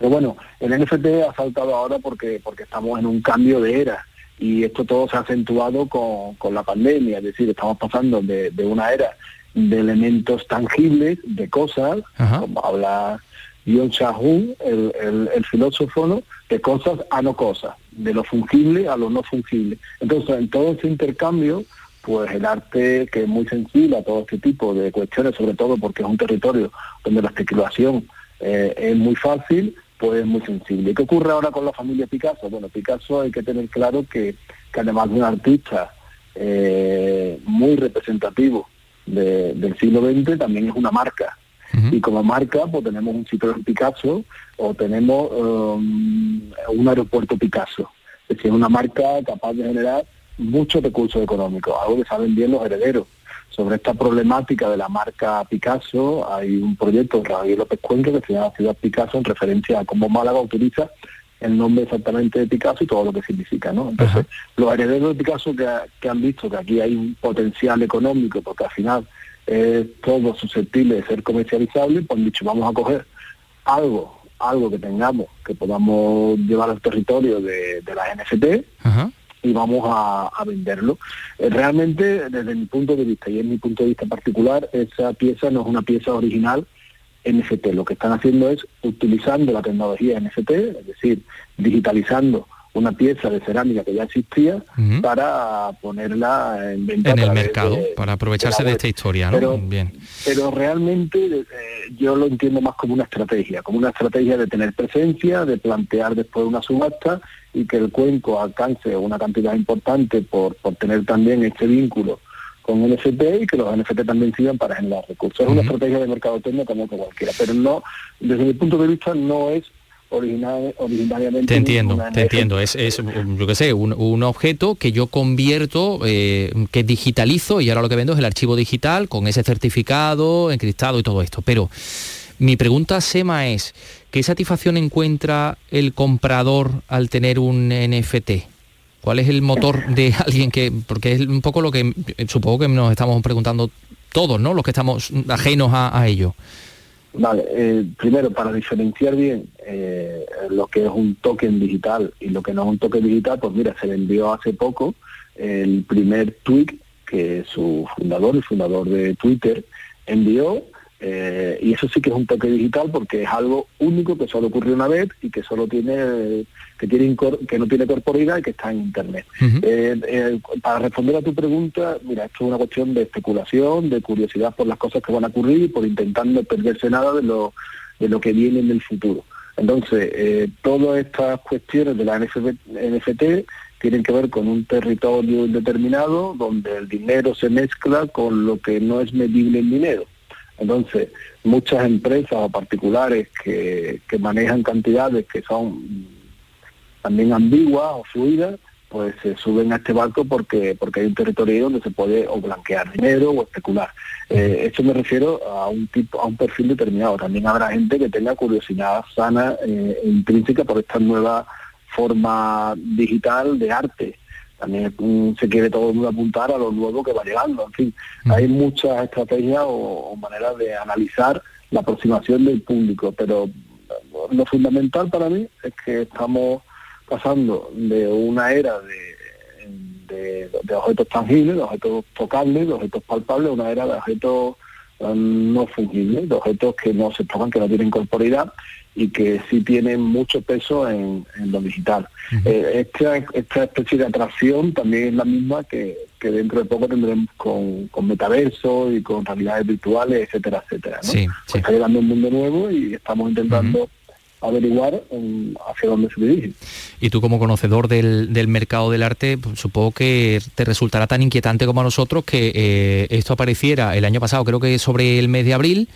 Pero bueno, el NFT ha saltado ahora porque, porque estamos en un cambio de era y esto todo se ha acentuado con, la pandemia, es decir, estamos pasando de, una era de elementos tangibles, de cosas, como habla Yon Chahun, el, el, filósofo, ¿no? de cosas a no cosas, de lo fungible a lo no fungible. Entonces, en todo ese intercambio, pues el arte, que es muy sensible a todo este tipo de cuestiones, sobre todo porque es un territorio donde la especulación eh, es muy fácil, pues es muy sensible. ¿Qué ocurre ahora con la familia Picasso? Bueno, Picasso hay que tener claro que, además de un artista eh, muy representativo del siglo XX, también es una marca. Y como marca, pues tenemos un sitio Picasso o tenemos um, un aeropuerto Picasso. Es decir, una marca capaz de generar muchos recursos económicos, algo que saben bien los herederos. Sobre esta problemática de la marca Picasso hay un proyecto de Raúl López Cuenca que se llama Ciudad Picasso en referencia a cómo Málaga utiliza el nombre exactamente de Picasso y todo lo que significa, ¿no? Entonces, los herederos de Picasso que, que, han visto que aquí hay un potencial económico, porque al final es todo susceptible de ser comercializable, pues han dicho, vamos a coger algo, algo que tengamos, que podamos llevar al territorio de, de las NFT, y vamos a, venderlo. Eh, realmente, desde mi punto de vista, y en mi punto de vista particular, esa pieza no es una pieza original NFT. Lo que están haciendo es utilizando la tecnología NFT, es decir, digitalizando una pieza de cerámica que ya existía para ponerla en venta. En el mercado, para aprovecharse de, esta historia, ¿no? Pero, Bien. pero realmente eh, yo lo entiendo más como una estrategia, como una estrategia de tener presencia, de plantear después una subasta y que el cuenco alcance una cantidad importante por, por tener también este vínculo con NFT y que los NFT también sirvan para generar recursos. Es una estrategia de mercado técnico como cualquiera, pero no, desde mi punto de vista, no es original, originariamente... Te entiendo, te entiendo. Es, es yo qué sé, un, un, objeto que yo convierto, eh, que digitalizo y ahora lo que vendo es el archivo digital con ese certificado, encriptado y todo esto. Pero mi pregunta, Sema, es, ¿qué satisfacción encuentra el comprador al tener un NFT? ¿Cuál es el motor de alguien que, porque es un poco lo que supongo que nos estamos preguntando todos, ¿no? Los que estamos ajenos a, a ello. Vale, eh, primero, para diferenciar bien eh, lo que es un token digital y lo que no es un token digital, pues mira, se vendió hace poco el primer tweet que su fundador, el fundador de Twitter, envió eh, y eso sí que es un toque digital porque es algo único que solo ocurrió una vez y que solo tiene que tiene que no tiene corporidad y que está en internet. Eh, eh, para responder a tu pregunta, mira, esto es una cuestión de especulación, de curiosidad por las cosas que van a ocurrir y por intentar no perderse nada de lo, de lo que viene en el futuro. Entonces, todas estas cuestiones de la NFT tienen que ver con un territorio indeterminado donde el dinero se mezcla con lo que no es medible en dinero. Entonces, muchas empresas o particulares que, manejan cantidades que son también ambiguas o fluidas, pues se suben a este barco porque porque hay un territorio donde se puede o blanquear dinero o especular. Eh, esto me refiero a un tipo, a un perfil determinado. También habrá gente que tenga curiosidad sana e intrínseca por esta nueva forma digital de arte también se quiere todo el mundo apuntar a lo nuevo que va llegando. En fin, hay muchas estrategias o, maneras de analizar la aproximación del público, pero lo fundamental para mí es que estamos pasando de una era de, de, objetos tangibles, de objetos tocables, de objetos palpables, a una era de objetos um, no fungibles, de objetos que no se tocan, que no tienen corporidad y que sí tienen mucho peso en, lo digital. Eh, esta, esta, especie de atracción también es la misma que, dentro de poco tendremos con, con, metaverso y con realidades virtuales, etcétera, etcétera. ¿no? Pues está llegando un mundo nuevo y estamos intentando averiguar hacia dónde se dirige. Y tú como conocedor del, del mercado del arte, pues, supongo que te resultará tan inquietante como a nosotros que eh, esto apareciera el año pasado, creo que sobre el mes de abril,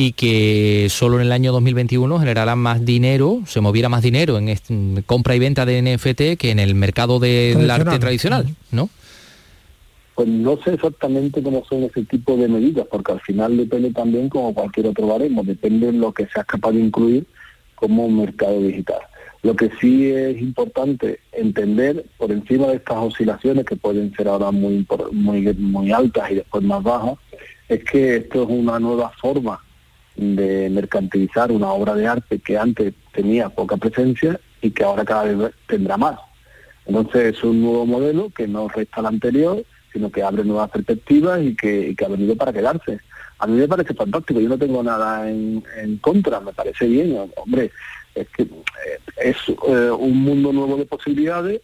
y que solo en el año 2021 generará más dinero, se moviera más dinero en, compra y venta de NFT que en el mercado del arte tradicional, ¿no? Pues no sé exactamente cómo son ese tipo de medidas, porque al final depende también como cualquier otro baremo, depende de lo que seas capaz de incluir como un mercado digital. Lo que sí es importante entender por encima de estas oscilaciones que pueden ser ahora muy, muy, muy altas y después más bajas, es que esto es una nueva forma de mercantilizar una obra de arte que antes tenía poca presencia y que ahora cada vez tendrá más. Entonces es un nuevo modelo que no resta al anterior, sino que abre nuevas perspectivas y que, ha venido para quedarse. A mí me parece fantástico, yo no tengo nada en, contra, me parece bien, hombre, es que eh, es eh, un mundo nuevo de posibilidades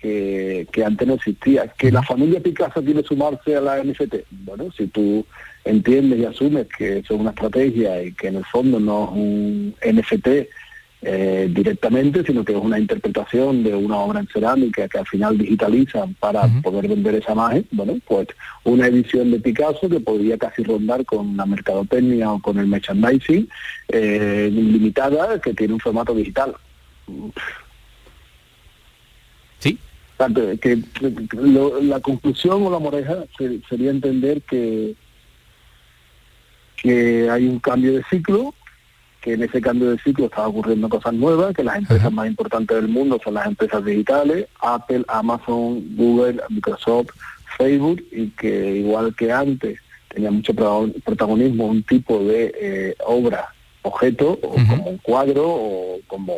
que, que, antes no existía. Que la familia Picasso quiere sumarse a la NFT. Bueno, si tú entiendes y asumes que eso es una estrategia y que en el fondo no es un NFT eh, directamente, sino que es una interpretación de una obra en cerámica que al final digitalizan para poder vender esa imagen, bueno, pues una edición de Picasso que podría casi rondar con la mercadotecnia o con el merchandising eh, limitada que tiene un formato digital. que, la conclusión o la moreja sería entender que, que hay un cambio de ciclo, que en ese cambio de ciclo está ocurriendo cosas nuevas, que las empresas más importantes del mundo son las empresas digitales, Apple, Amazon, Google, Microsoft, Facebook, y que igual que antes tenía mucho protagonismo un tipo de eh, obra, objeto, o como un cuadro, o como,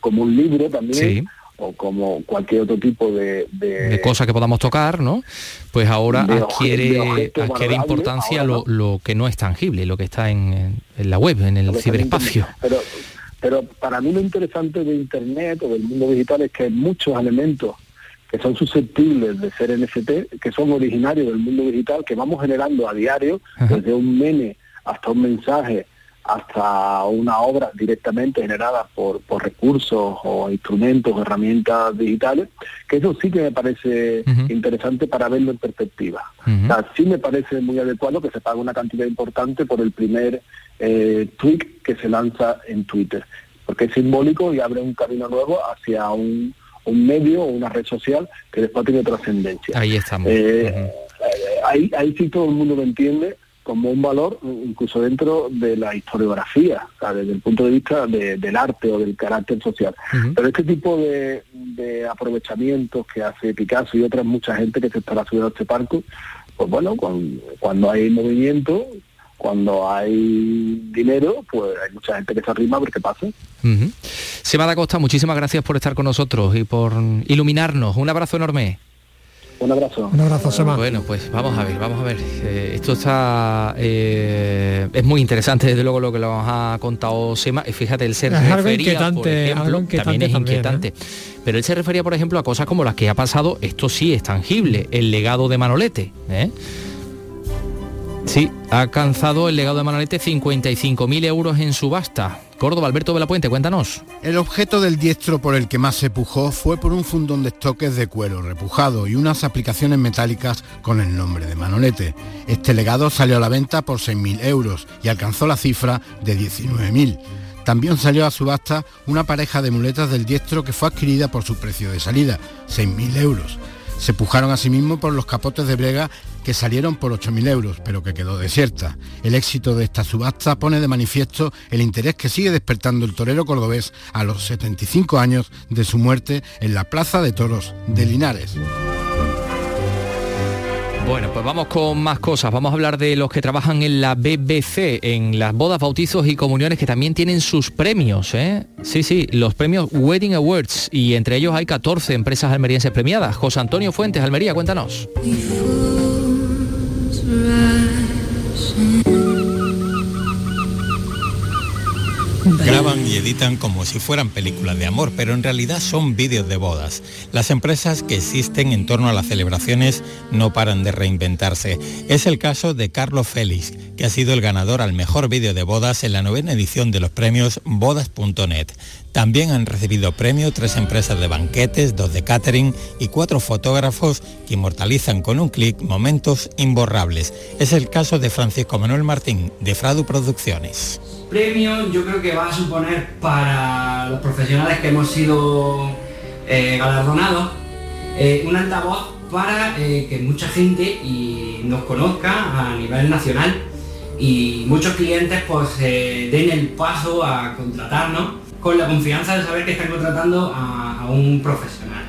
como, un libro también, o como cualquier otro tipo de, de, cosa que podamos tocar, ¿no? Pues ahora adquiere, adquiere importancia lo, lo, que no es tangible, lo que está en, en la web, en el ciberespacio. Pero, pero para mí lo interesante de Internet o del mundo digital es que hay muchos elementos que son susceptibles de ser NFT, que son originarios del mundo digital, que vamos generando a diario, desde un meme hasta un mensaje, hasta una obra directamente generada por, por recursos o instrumentos, herramientas digitales, que eso sí que me parece interesante para verlo en perspectiva. O sea, sí me parece muy adecuado que se pague una cantidad importante por el primer eh, tweet que se lanza en Twitter, porque es simbólico y abre un camino nuevo hacia un, un medio o una red social que después tiene trascendencia. Ahí estamos. Eh, ahí, ahí sí todo el mundo lo entiende como un valor incluso dentro de la historiografía, desde el punto de vista del arte o del carácter social. Pero este tipo de, aprovechamientos que hace Picasso y otras mucha gente que se estará subiendo a este parco, pues bueno, cuando, hay movimiento, cuando hay dinero, pues hay mucha gente que se arrima a ver qué pasa. Semana Costa, muchísimas gracias por estar con nosotros y por iluminarnos. Un abrazo enorme. Un abrazo. Un abrazo, Sema. Bueno, pues vamos a ver, vamos a ver. Eh, esto está... Eh, es muy interesante, desde luego, lo que lo ha contado Sema. Y fíjate, él se es refería, algo inquietante, por ejemplo, también es inquietante. ¿eh? Pero él se refería, por ejemplo, a cosas como las que ha pasado, esto sí es tangible, el legado de Manolete. Sí, ha alcanzado el legado de Manolete 55.000 euros en subasta. Córdoba, Alberto de la Puente, cuéntanos. El objeto del diestro por el que más se pujó fue por un fundón de estoques de cuero repujado y unas aplicaciones metálicas con el nombre de Manolete. Este legado salió a la venta por 6.000 euros y alcanzó la cifra de 19.000. También salió a subasta una pareja de muletas del diestro que fue adquirida por su precio de salida, 6.000 euros. Se pujaron asimismo por los capotes de brega que salieron por 8.000 euros, pero que quedó desierta. El éxito de esta subasta pone de manifiesto el interés que sigue despertando el torero cordobés a los 75 años de su muerte en la Plaza de Toros de Linares. Bueno, pues vamos con más cosas. Vamos a hablar de los que trabajan en la BBC, en las bodas, bautizos y comuniones que también tienen sus premios. ¿eh? Sí, sí, los premios Wedding Awards y entre ellos hay 14 empresas almerienses premiadas. José Antonio Fuentes, Almería, cuéntanos. Graban y editan como si fueran películas de amor, pero en realidad son vídeos de bodas. Las empresas que existen en torno a las celebraciones no paran de reinventarse. Es el caso de Carlos Félix, que ha sido el ganador al mejor vídeo de bodas en la novena edición de los premios bodas.net. También han recibido premio tres empresas de banquetes, dos de catering y cuatro fotógrafos que inmortalizan con un clic momentos imborrables. Es el caso de Francisco Manuel Martín, de Fradu Producciones. Premio yo creo que va a suponer para los profesionales que hemos sido eh, galardonados eh, un altavoz para eh, que mucha gente y nos conozca a nivel nacional y muchos clientes pues den el paso a contratarnos con la confianza de saber que están contratando a, un profesional.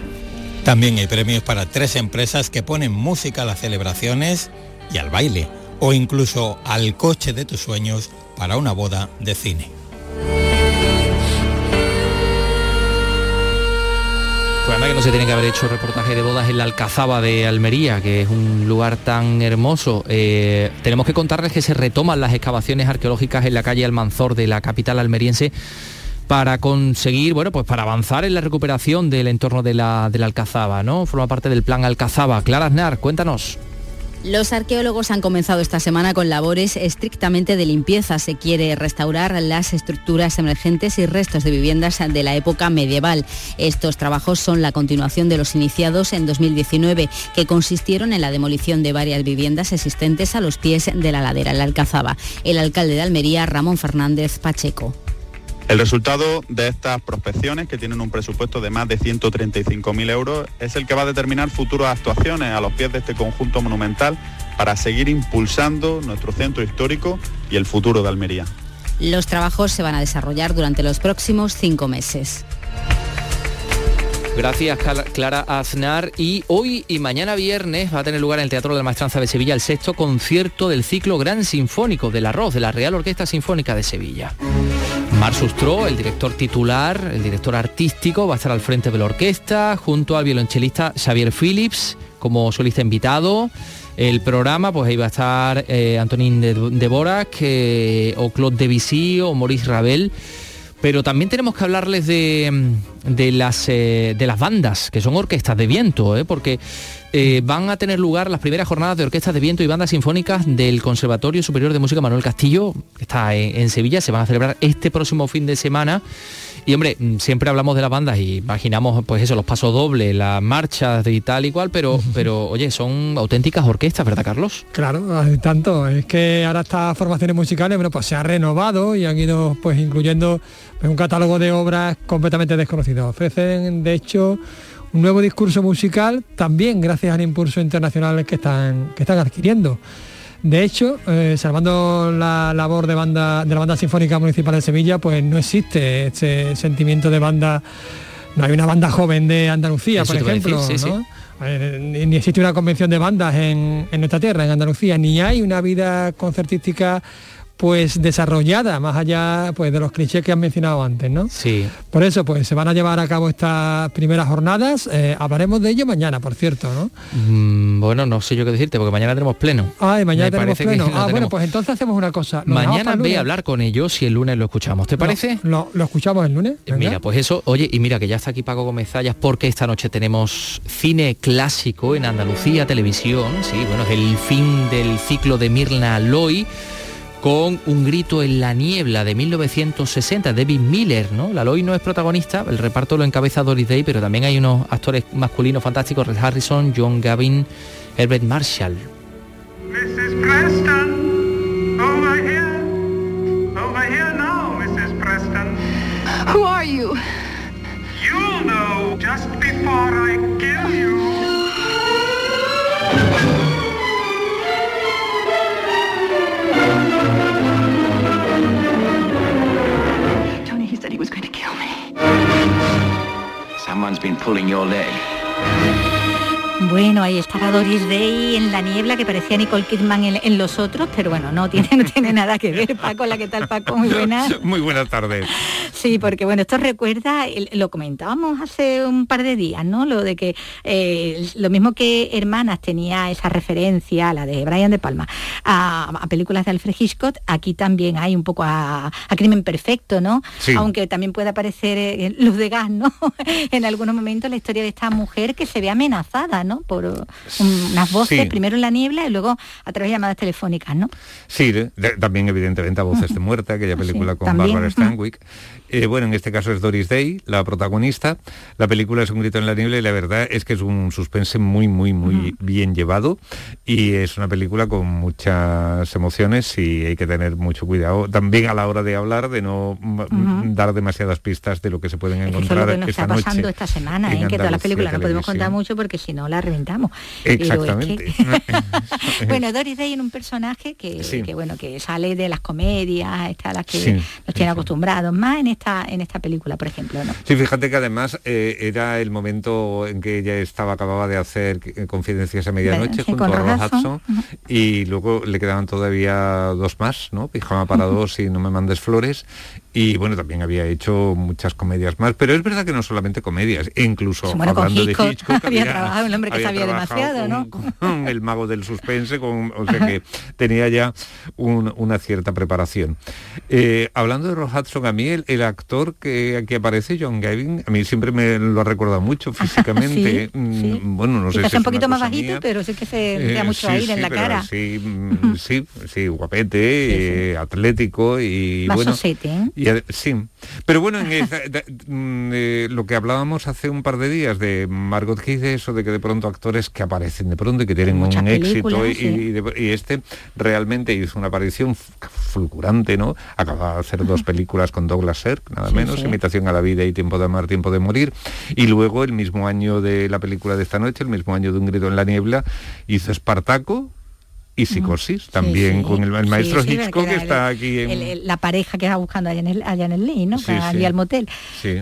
También hay premios para tres empresas que ponen música a las celebraciones y al baile, o incluso al coche de tus sueños para una boda de cine. Pues que no se tiene que haber hecho reportaje de bodas en la Alcazaba de Almería, que es un lugar tan hermoso. Eh, tenemos que contarles que se retoman las excavaciones arqueológicas en la calle Almanzor de la capital almeriense para conseguir, bueno, pues para avanzar en la recuperación del entorno de la, de la Alcazaba, ¿no? Forma parte del plan Alcazaba. Clara Aznar, cuéntanos. Los arqueólogos han comenzado esta semana con labores estrictamente de limpieza. Se quiere restaurar las estructuras emergentes y restos de viviendas de la época medieval. Estos trabajos son la continuación de los iniciados en 2019, que consistieron en la demolición de varias viviendas existentes a los pies de la ladera, la Alcazaba. El alcalde de Almería, Ramón Fernández Pacheco El resultado de estas prospecciones, que tienen un presupuesto de más de 135.000 euros, es el que va a determinar futuras actuaciones a los pies de este conjunto monumental para seguir impulsando nuestro centro histórico y el futuro de Almería. Los trabajos se van a desarrollar durante los próximos cinco meses. Gracias Clara Aznar y hoy y mañana viernes va a tener lugar en el Teatro de la Maestranza de Sevilla el sexto concierto del ciclo Gran Sinfónico del Arroz de la Real Orquesta Sinfónica de Sevilla. Mar Sustro, el director titular, el director artístico, va a estar al frente de la orquesta junto al violonchelista Xavier Phillips como solista invitado. El programa, pues ahí va a estar eh, Antonín de, de Borac, eh, o Claude Debussy o Maurice Ravel pero también tenemos que hablarles de, de las, eh, de las bandas, que son orquestas de viento, ¿eh? porque eh, van a tener lugar las primeras jornadas de orquestas de viento y bandas sinfónicas del Conservatorio Superior de Música Manuel Castillo, que está en Sevilla, se van a celebrar este próximo fin de semana. Y hombre, mm, siempre hablamos de las bandas y imaginamos pues eso, los pasos dobles, las marchas y tal y cual, pero, pero oye, son auténticas orquestas, ¿verdad, Carlos? Claro, hay tanto. Es que ahora estas formaciones musicales, bueno, pues se ha renovado y han ido pues incluyendo pues, un catálogo de obras completamente desconocidos. Ofrecen, de hecho, un nuevo discurso musical también gracias al impulso internacional que están, que están adquiriendo. De hecho, eh, salvando la labor de banda de la banda sinfónica municipal de Sevilla, pues no existe este sentimiento de banda. No hay una banda joven de Andalucía, Eso por ejemplo, decir, sí, ¿no? sí. Eh, ni ni existe una convención de bandas en, en nuestra tierra, en Andalucía, ni hay una vida concertística pues desarrollada, más allá pues de los clichés que han mencionado antes, ¿no? Sí. Por eso, pues se van a llevar a cabo estas primeras jornadas. eh, hablaremos de ello mañana, por cierto, ¿no? Mm, bueno, no sé yo qué decirte, porque mañana tenemos pleno. Ay, mañana Me tenemos pleno. Ah, bueno, pues entonces hacemos una cosa. ¿Lo dejamos Mañana ve a hablar con ellos y el lunes lo escuchamos, ¿te parece? Lo, lo escuchamos el lunes. venga. Mira, pues eso, oye, y mira que ya está aquí Paco Gómez Zayas porque esta noche tenemos cine clásico en Andalucía Televisión, sí, bueno, es el fin del ciclo de Mirna Loy con un grito en la niebla de 1960, David Miller, ¿no? La Loy no es protagonista, el reparto lo encabeza Doris Day, pero también hay unos actores masculinos fantásticos, Red Harrison, John Gavin, Herbert Marshall. Mrs. Preston, over here. Over here now, Mrs. Preston. Who are you? You'll know just before I kill you. Someone's been pulling your leg. Bueno, ahí estaba Doris Day en la niebla que parecía Nicole Kidman en, en los otros, pero bueno, no tiene, no tiene nada que ver. Paco, la que tal Paco, muy buena. Muy buenas tardes. Sí, porque bueno, esto recuerda, lo comentábamos hace un par de días, ¿no? Lo de que eh, lo mismo que Hermanas tenía esa referencia, la de Brian De Palma, a, a películas de Alfred Hitchcock, aquí también hay un poco a, a Crimen Perfecto, ¿no? Sí. Aunque también puede aparecer eh, luz de gas, ¿no? en algunos momentos la historia de esta mujer que se ve amenazada, ¿no? Por un- unas voces, Sí. primero en la niebla y luego a través de llamadas telefónicas, ¿no? Sí, de- de- también evidentemente a Voces de Muerte, aquella película con. Barbara Stanwyck. Eh, bueno, en este caso es Doris Day, la protagonista. La película es Un grito en la niebla y la verdad es que es un suspense muy, muy, muy bien llevado y es una película con muchas emociones y hay que tener mucho cuidado también a la hora de hablar, de no m- Ujú. dar demasiadas pistas de lo que se pueden Eso es lo encontrar que nos esta está pasando noche. esta semana, en ¿eh? que todas las películas no podemos contar mucho porque si no la reventamos. Pero es que- Exactamente. bueno, Doris Day en un personaje que, Sí. que, bueno que sale de las comedias, está a las que Sí, nos tiene acostumbrados, más en esta en esta película, por ejemplo, ¿no? Sí, fíjate que además eh, era el momento en que ella estaba, acababa de hacer eh, Confidencias a Medianoche junto con a Ross. Hudson y luego le quedaban todavía dos más, ¿no? Pijama para dos y No me mandes flores y bueno, también había hecho muchas comedias más, pero es verdad que no solamente comedias, incluso Bueno, hablando Hitchcock, de Hitchcock había trabajado un hombre que sabía demasiado, ¿no? con- con el mago del suspense, con, o sea que tenía ya un- una cierta preparación. Eh, hablando de Ross Hudson, a mí el, el actor que aquí aparece, John Gavin, a mí siempre me lo ha recordado mucho físicamente. Sí, Mm, sí. Bueno, no sé si es un poquito más bajito, mía. pero sí que se le Eh, da mucho sí, aire sí, en la cara. Sí, mm, sí, sí, guapete, eh, atlético y Más bueno. Y sí. Pero bueno, en mm, eh, lo que hablábamos hace un par de días de Margot Kidde, eso de que de pronto actores que aparecen de pronto y que tienen un éxito y, sí. y de- y este realmente hizo una aparición fulgurante, ¿no? Acaba de hacer dos películas con Douglas Sirk, nada Sí, menos, sí. Imitación a la vida y Tiempo de amar, Tiempo de morir. Y luego el mismo año de la película de esta noche, el mismo año de Un grito en la niebla, hizo Espartaco y Psicosis, también sí. con el, el maestro Sí, Hitchcock que está el- aquí en... el- la pareja que va buscando allá en el, allá en el Lee, ¿no? Ir al motel. Así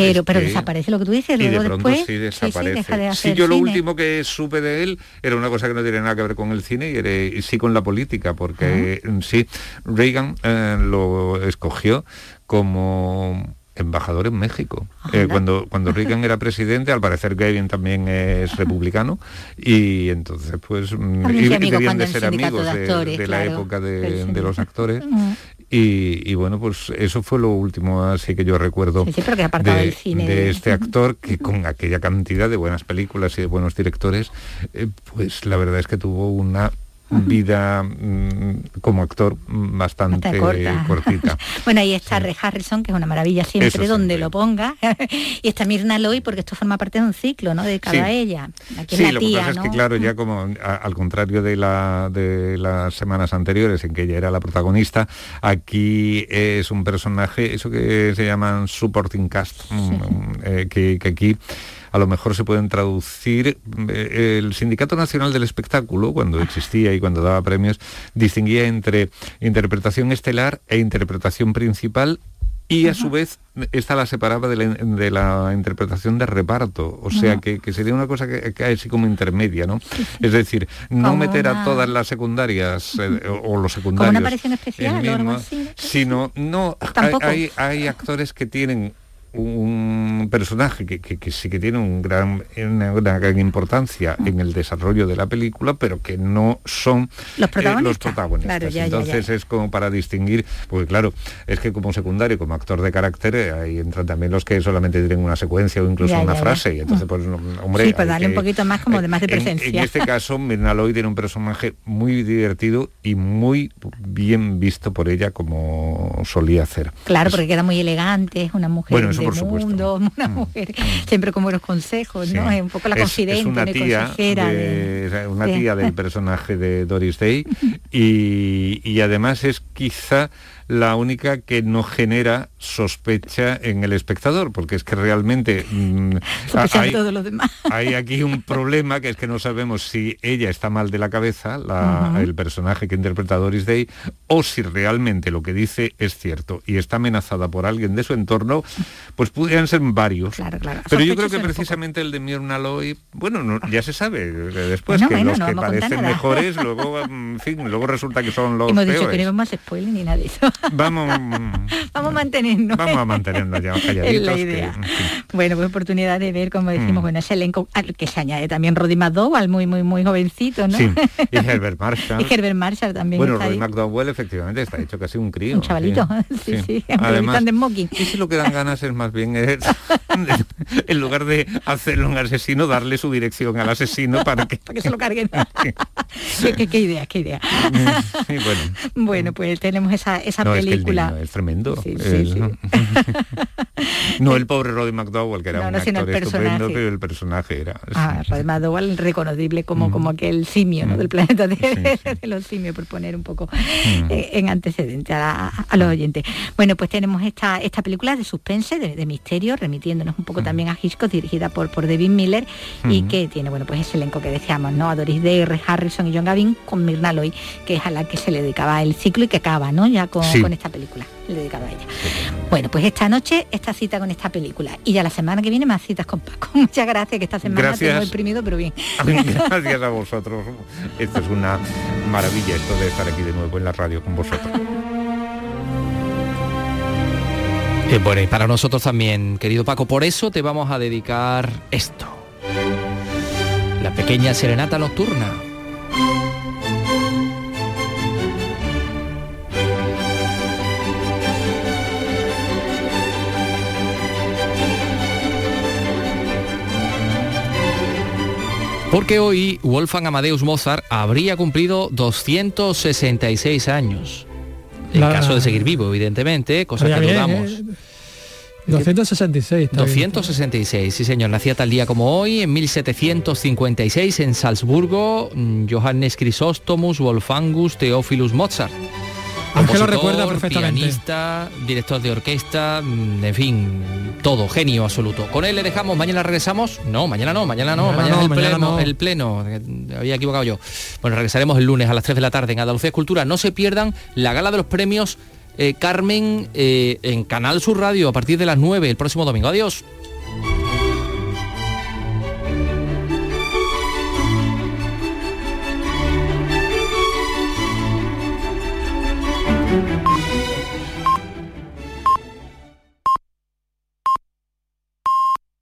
Pero, pero que- desaparece lo que tú dices, y de luego pronto después sí desaparece. deja de hacer yo lo último que supe de él era una cosa que no tiene nada que ver con el cine y, era- y sí con la política, porque mm, sí, Reagan eh, lo escogió como embajador en México. Eh, cuando, cuando Reagan era presidente, al parecer Gavin también es republicano y entonces pues mm, y- amigo debían de ser amigos de de, actores, de la claro, época de, los actores. Mm. Y, y bueno, pues eso fue lo último así que yo recuerdo Sí, sí, pero que apartado de, del cine. de este actor que con aquella cantidad de buenas películas y de buenos directores, eh, pues la verdad es que tuvo una vida mm, como actor mm, bastante corta. cortita. Bueno, ahí está Ray Harrison, que es una maravilla siempre, donde lo ponga. y está Mirna Loy, porque esto forma parte de un ciclo, ¿no? Dedicado Sí. a ella. Aquí Sí, la lo que tía, pasa ¿no? es que claro, ya como a- al contrario de, la, de las semanas anteriores en que ella era la protagonista, aquí es un personaje, eso que se llaman supporting cast, mm, eh, que, que aquí a lo mejor se pueden traducir. eh, El Sindicato Nacional del Espectáculo, cuando existía y cuando daba premios, distinguía entre interpretación estelar e interpretación principal y a su vez esta la separaba de la, de la interpretación de reparto, o sea que, que sería una cosa que cae así como intermedia, ¿no? Es decir, no Como meter una- a todas las secundarias eh, o, los Como secundarios una aparición especial en o algo mismo, sino no hay, Tampoco. hay, hay actores que tienen un personaje que, que- que sí que tiene un gran, una, una gran importancia en el desarrollo de la película, pero que no son Los eh, protagonistas. los protagonistas. Claro, ya, ya, Entonces ya. es como para distinguir, porque claro, es que como secundario, como actor de carácter, eh, ahí entran también los que solamente tienen una secuencia o incluso una frase, y entonces pues hombre... sí, pues darle un poquito más como de más de en- presencia. En, este caso, Mirna Loy tiene un personaje muy divertido y muy bien visto por ella como solía hacer. Claro, porque queda muy elegante, es una mujer Bueno, eso por supuesto. mundo, una mujer siempre con buenos consejos, ¿no? Es un poco la confidente, es una tía, consejera. de- de- una de- tía del personaje de Doris Day y, y además es quizá la única que no genera sospecha en el espectador, porque es que realmente mm, hay, aquí un problema que es que no sabemos si ella está mal de la cabeza, la- el personaje que interpreta Doris Day, o si realmente lo que dice es cierto y está amenazada por alguien de su entorno, pues podrían ser varios. Claro, claro. Pero yo creo que precisamente el de Mirna Loy, bueno, no- ya se sabe eh, después Bueno, que bueno, los no que parecen mejores, luego, en fin, luego resulta que son los Hemos dicho que no a spoiler ni nada de eso. Vamos, mm, Vamos a mantenernos. vamos a mantenernos ya. Es la idea. Bueno, pues oportunidad de ver, como decimos, Mm. bueno, ese elenco al que se añade también Roddy McDowell, muy, muy, muy jovencito, ¿no? Sí, y Herbert Marshall. y Herbert Marshall también Bueno, ahí. McDowell efectivamente está hecho casi un crío. Un chavalito, sí, sí, lo Además, de smoking. y si lo que dan ganas es más bien, es, en lugar de hacerlo un asesino, darle su dirección al asesino para que... Para que se lo carguen. qué, qué- qué idea, qué idea. Sí, bueno, Bueno, pues tenemos esa, esa no, es que el película. niño es tremendo. Sí, sí, Es- no el pobre Roddy McDowell, que era No, un no, sino el actor estupendo, pero el personaje era... Ah, Roddy McDowell reconocible como, como aquel simio ¿no? del planeta de, de los simios, por poner un poco eh, en antecedente a, la- a los oyentes. Bueno, pues tenemos esta, esta película de suspense, de, de misterio, remitiéndonos un poco también a Hitchcock, dirigida por, por David Miller, y que tiene, bueno, pues ese elenco que decíamos, ¿no? A Doris Day, Harrison y John Gavin con Mirna Loy, que es a la que se le dedicaba el ciclo y que acaba, ¿no? Ya con, Sí. con esta película, le dedicaba a ella. Bueno, pues esta noche esta cita con esta película y ya la semana que viene más citas con Paco. Muchas gracias, que esta semana Gracias. tengo imprimido, pero bien. Gracias a vosotros. Esto es una maravilla, esto de estar aquí de nuevo en la radio con vosotros. Eh, bueno, y para nosotros también, querido Paco, por eso te vamos a dedicar esto. La pequeña serenata nocturna. Porque hoy Wolfgang Amadeus Mozart habría cumplido 266 años. En La- caso de seguir vivo, evidentemente, cosa que bien, dudamos. ¿eh? 266. está bien. 266, sí señor, nacía tal día como hoy, en 1756 en Salzburgo, mm, Johannes Chrysostomos Wolfangus Theophilus Mozart. Ángel lo recuerda perfectamente. Pianista, director de orquesta, mm, en fin, todo, genio absoluto. Con él le dejamos, mañana regresamos. No, mañana no, mañana no, Mañana mañana, no, el, mañana pleno, no. el pleno. Había equivocado yo. Bueno, regresaremos el lunes a las 3 de la tarde en Andalucía Escultura. No se pierdan la gala de los premios eh, Carmen eh, en Canal Sur Radio a partir de las 9 el próximo domingo. Adiós.